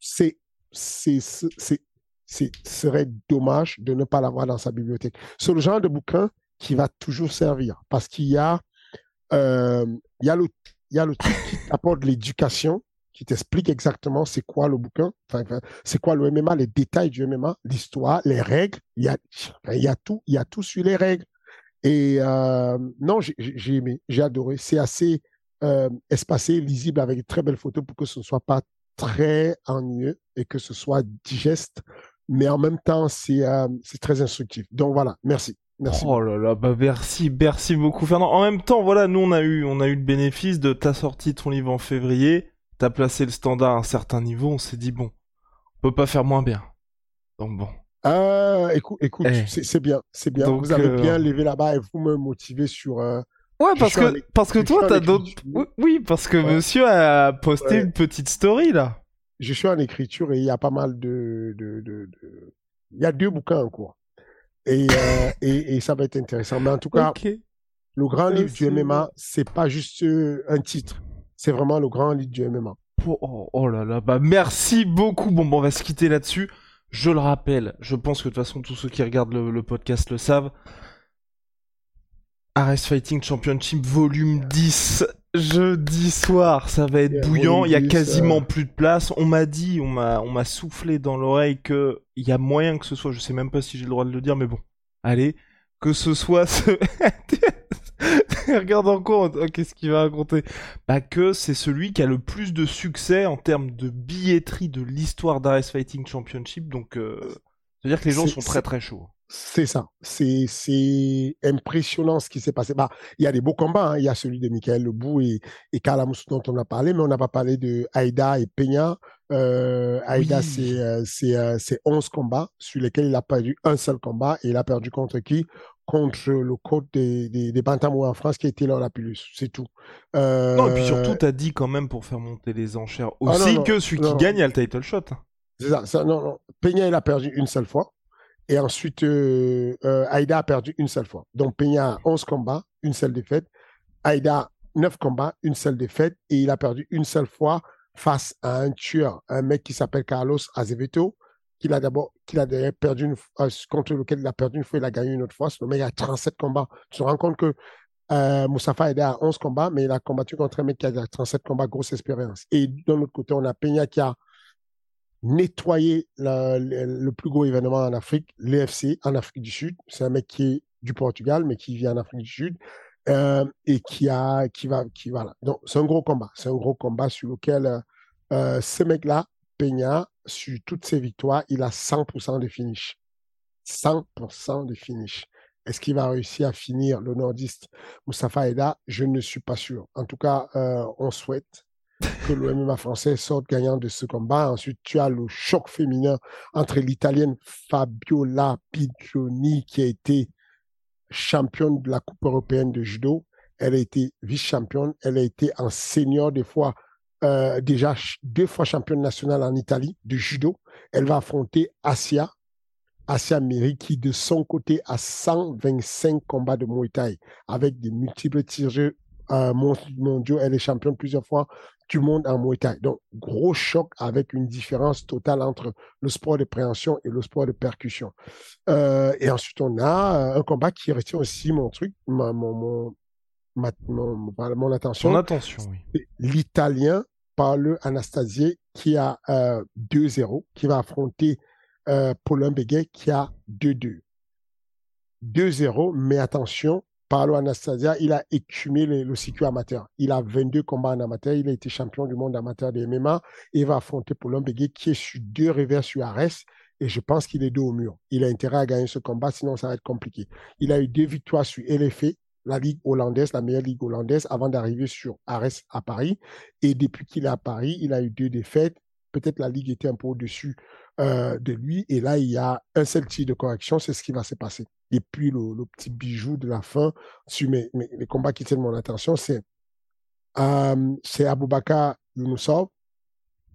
c'est, c'est, c'est, c'est, c'est- ce serait dommage de ne pas l'avoir dans sa bibliothèque. C'est le genre de bouquin qui va toujours servir parce qu'il y a, euh, il y a le, il y a le truc qui t'apporte l'éducation, qui t'explique exactement c'est quoi le bouquin, c'est quoi le MMA, les détails du MMA, l'histoire, les règles. Il y a, il y a tout, il y a tout sur les règles. Et euh, non, j'ai aimé, j'ai adoré. C'est assez euh, espacé, lisible avec de très belles photos pour que ce ne soit pas très ennuyeux et que ce soit digeste, mais en même temps, c'est euh, très instructif. Donc voilà, merci. Merci. Oh là là, bah merci, merci beaucoup Fernand. En même temps, voilà, nous on a eu, on a eu le bénéfice de ta sortie de ton livre en février. T'as placé le standard à un certain niveau. On s'est dit bon, on peut pas faire moins bien. Donc bon. Euh, écoute, écoute Eh. c'est bien, c'est bien. Donc, vous avez euh, bien levé là-bas et vous me motivez sur. euh, Ouais, parce que parce que je toi t'as d'autres. Oui, parce que Ouais. monsieur a posté Ouais. une petite story là. je suis en écriture et il y a pas mal de, de, de, de- il y a deux bouquins en cours. Et, euh, et, et ça va être intéressant. Mais en tout cas, le grand livre du MMA, c'est pas juste euh, un titre. C'est vraiment le grand livre du MMA. Oh, oh, là là, bah merci beaucoup. Bon, bon, on va se quitter là-dessus. Je le rappelle, je pense que de toute façon tous ceux qui regardent le, le podcast le savent. Ares Fighting Championship volume 10, jeudi soir, ça va être Yeah, bouillant, il y a volume 10, quasiment euh. plus de place. On m'a dit, on m'a on m'a soufflé dans l'oreille que il y a moyen que ce soit, je sais même pas si j'ai le droit de le dire mais bon. Allez, que ce soit ce Regarde encore, oh, qu'est-ce qu'il va raconter Bah que c'est celui qui a le plus de succès en termes de billetterie de l'histoire d'Ares Fighting Championship, donc euh, c'est-à-dire que les gens sont très très chauds. C'est ça. C'est, impressionnant ce qui s'est passé. Bah, il y a des beaux combats. hein. Il y a celui de Michael Lebou et, et dont on a parlé, mais on n'a pas parlé de Aïda et Peña. Euh, Aïda, Oui. c'est, euh, c'est, euh, c'est 11 combats sur lesquels il a perdu un seul combat et il a perdu contre qui? Contre le coach des, des, des Bantamweight en France qui était Laura Lapillus. C'est tout. Euh, Non, et puis surtout, t'as dit quand même pour faire monter les enchères Ah, non, aussi non, que celui non, qui gagne a le title shot. C'est ça, ça, non, non. Peña, il a perdu une seule fois. Et ensuite, euh, euh, Aïda a perdu une seule fois. Donc, Peña a 11 combats, une seule défaite. Aïda, 9 combats, une seule défaite. Et il a perdu une seule fois face à un tueur, un mec qui s'appelle Carlos Azevedo, qu'il a d'abord, qu'il a perdu euh, contre lequel il a perdu une fois, il a gagné une autre fois. Le mec a 37 combats. Tu te rends compte que euh, Moustapha Aïda a 11 combats, mais il a combattu contre un mec qui a 37 combats, grosse expérience. Et de l'autre côté, on a Peña qui a nettoyer la- le, plus gros événement en Afrique, l'EFC en Afrique du Sud. C'est un mec qui est du Portugal, mais qui vit en Afrique du Sud euh, et qui a, qui va, qui voilà. Donc c'est un gros combat. C'est un gros combat sur lequel euh, euh, ce mec-là, Peña, sur toutes ses victoires, il a 100% de finish. 100% de finish. Est-ce qu'il va réussir à finir le nordiste? Moustapha Eda Je ne suis pas sûr. En tout cas, euh, on souhaite que le MMA français sorte gagnant de ce combat. Ensuite, tu as le choc féminin entre l'Italienne Fabiola Pigioni, qui a été championne de la Coupe européenne de judo. Elle a été vice-championne. Elle a été en senior des fois, euh, déjà deux fois championne nationale en Italie de judo. Elle va affronter Asia. Asia Miri, qui de son côté a 125 combats de Muay Thai avec des multiples tireurs euh, mon- mondiaux. Elle est championne plusieurs fois du monde en Muay Thai. Donc, gros choc avec une différence totale entre le sport de préhension et le sport de percussion. Euh, et ensuite, on a euh, un combat qui retient aussi mon truc, ma- mon, mon, ma- mon, voilà, mon attention. Attention, oui. C'est L'Italien Paolo Anastasie qui a euh, 2-0, qui va affronter euh, Paulin Béguet qui a 2-2. 2-0, mais attention, Paolo Anastasia, il a écumé le, le circuit amateur. Il a 22 combats en amateur. Il a été champion du monde amateur des MMA et va affronter Paulin Béguet qui est sur deux revers sur Ares et je pense qu'il est dos au mur. Il a intérêt à gagner ce combat, sinon ça va être compliqué. Il a eu deux victoires sur LFA, la ligue hollandaise, la meilleure ligue hollandaise, avant d'arriver sur Ares à Paris. Et depuis qu'il est à Paris, il a eu deux défaites. Peut-être la ligue était un peu au-dessus euh, de lui. Et là, il y a un seul tir de correction, c'est ce qui va se passer. Et puis le, petit bijou de la fin sur mes, les combats qui tiennent mon attention, c'est euh, c'est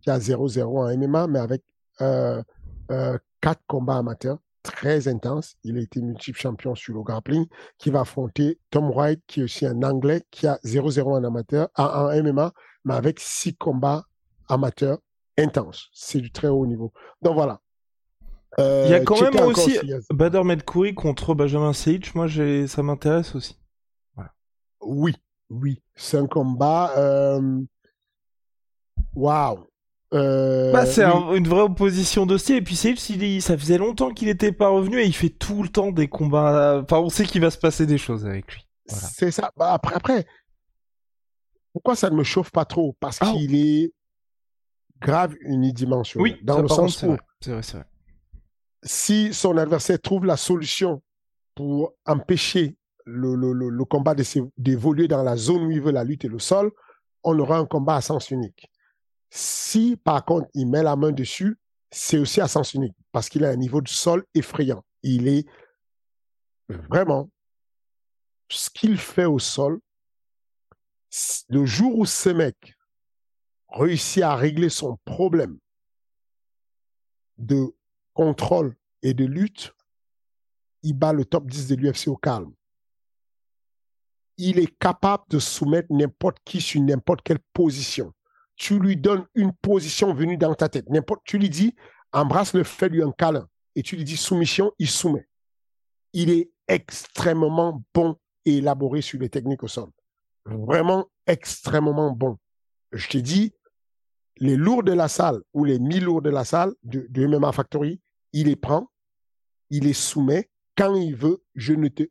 qui a 0-0 en MMA, mais avec euh, euh, quatre combats amateurs très intenses. Il a été multiple champion sur le grappling, qui va affronter Tom White, qui est aussi un Anglais, qui a 0-0 en amateur, en MMA, mais avec six combats amateurs intenses. C'est du très haut niveau. Donc voilà. Euh, il y a quand même aussi Bader Medkouri contre Benjamin Seic. Moi, ça m'intéresse aussi. Oui, oui. C'est un combat. Euh... Waouh! Euh, bah, c'est une vraie opposition de style. Et puis c'est ça faisait longtemps qu'il n'était pas revenu et il fait tout le temps des combats. Enfin, on sait qu'il va se passer des choses avec lui. C'est ça. Bah, après, après, pourquoi ça ne me chauffe pas trop? Parce ah. qu'il est grave unidimensionnel. Oui, dans le sens où, c'est vrai, vrai. si son adversaire trouve la solution pour empêcher le, le, le combat d'évoluer dans la zone où il veut la lutte et le sol, on aura un combat à sens unique. Si, par contre, il met la main dessus, c'est aussi à sens unique parce qu'il a un niveau de sol effrayant. Il est vraiment ce qu'il fait au sol. Le jour où ce mec réussit à régler son problème de contrôle et de lutte, il bat le top 10 de l'UFC au calme. Il est capable de soumettre n'importe qui sur n'importe quelle position tu lui donnes une position venue dans ta tête. Tu lui dis, embrasse-le, fais-lui un câlin. Et tu lui dis soumission, il soumet. Il est extrêmement bon et élaboré sur les techniques au sol. Vraiment extrêmement bon. Je te dis, les lourds de la salle ou les mi-lourds de la salle de, de MMA Factory, il les prend, il les soumet quand il veut. Je ne te,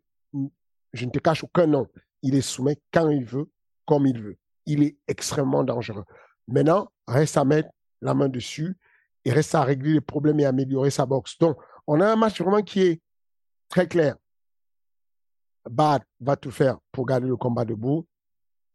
je ne te cache aucun nom. Il les soumet quand il veut, comme il veut. Il est extrêmement dangereux. Maintenant, reste à mettre la main dessus et reste à régler les problèmes et améliorer sa boxe. Donc, on a un match vraiment qui est très clair. Bad va tout faire pour garder le combat debout.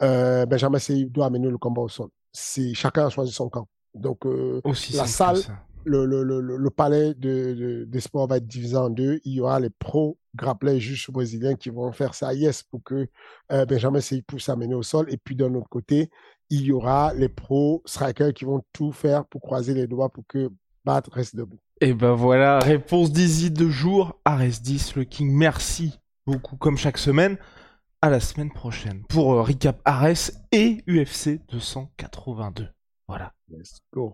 Euh, Benjamin Seif doit amener le combat au sol. C'est chacun a choisi son camp. Donc euh, la salle, le, le, le, le, palais de, des sports va être divisé en deux. Il y aura les pros grappleurs juste brésiliens qui vont faire ça yes pour que euh, Benjamin Seif puisse s'amener au sol. Et puis d'un autre côté, il y aura les pros strikers qui vont tout faire pour croiser les doigts pour que Bat reste debout. Et ben voilà, réponse d'Easy de jour, Ares 10, le King. Merci beaucoup, comme chaque semaine. À la semaine prochaine pour euh, recap Ares et UFC 282. Voilà. Let's go.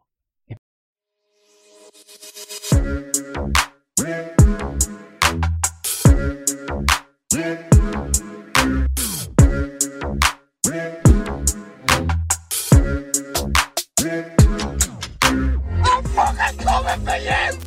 I'm fucking coming for you!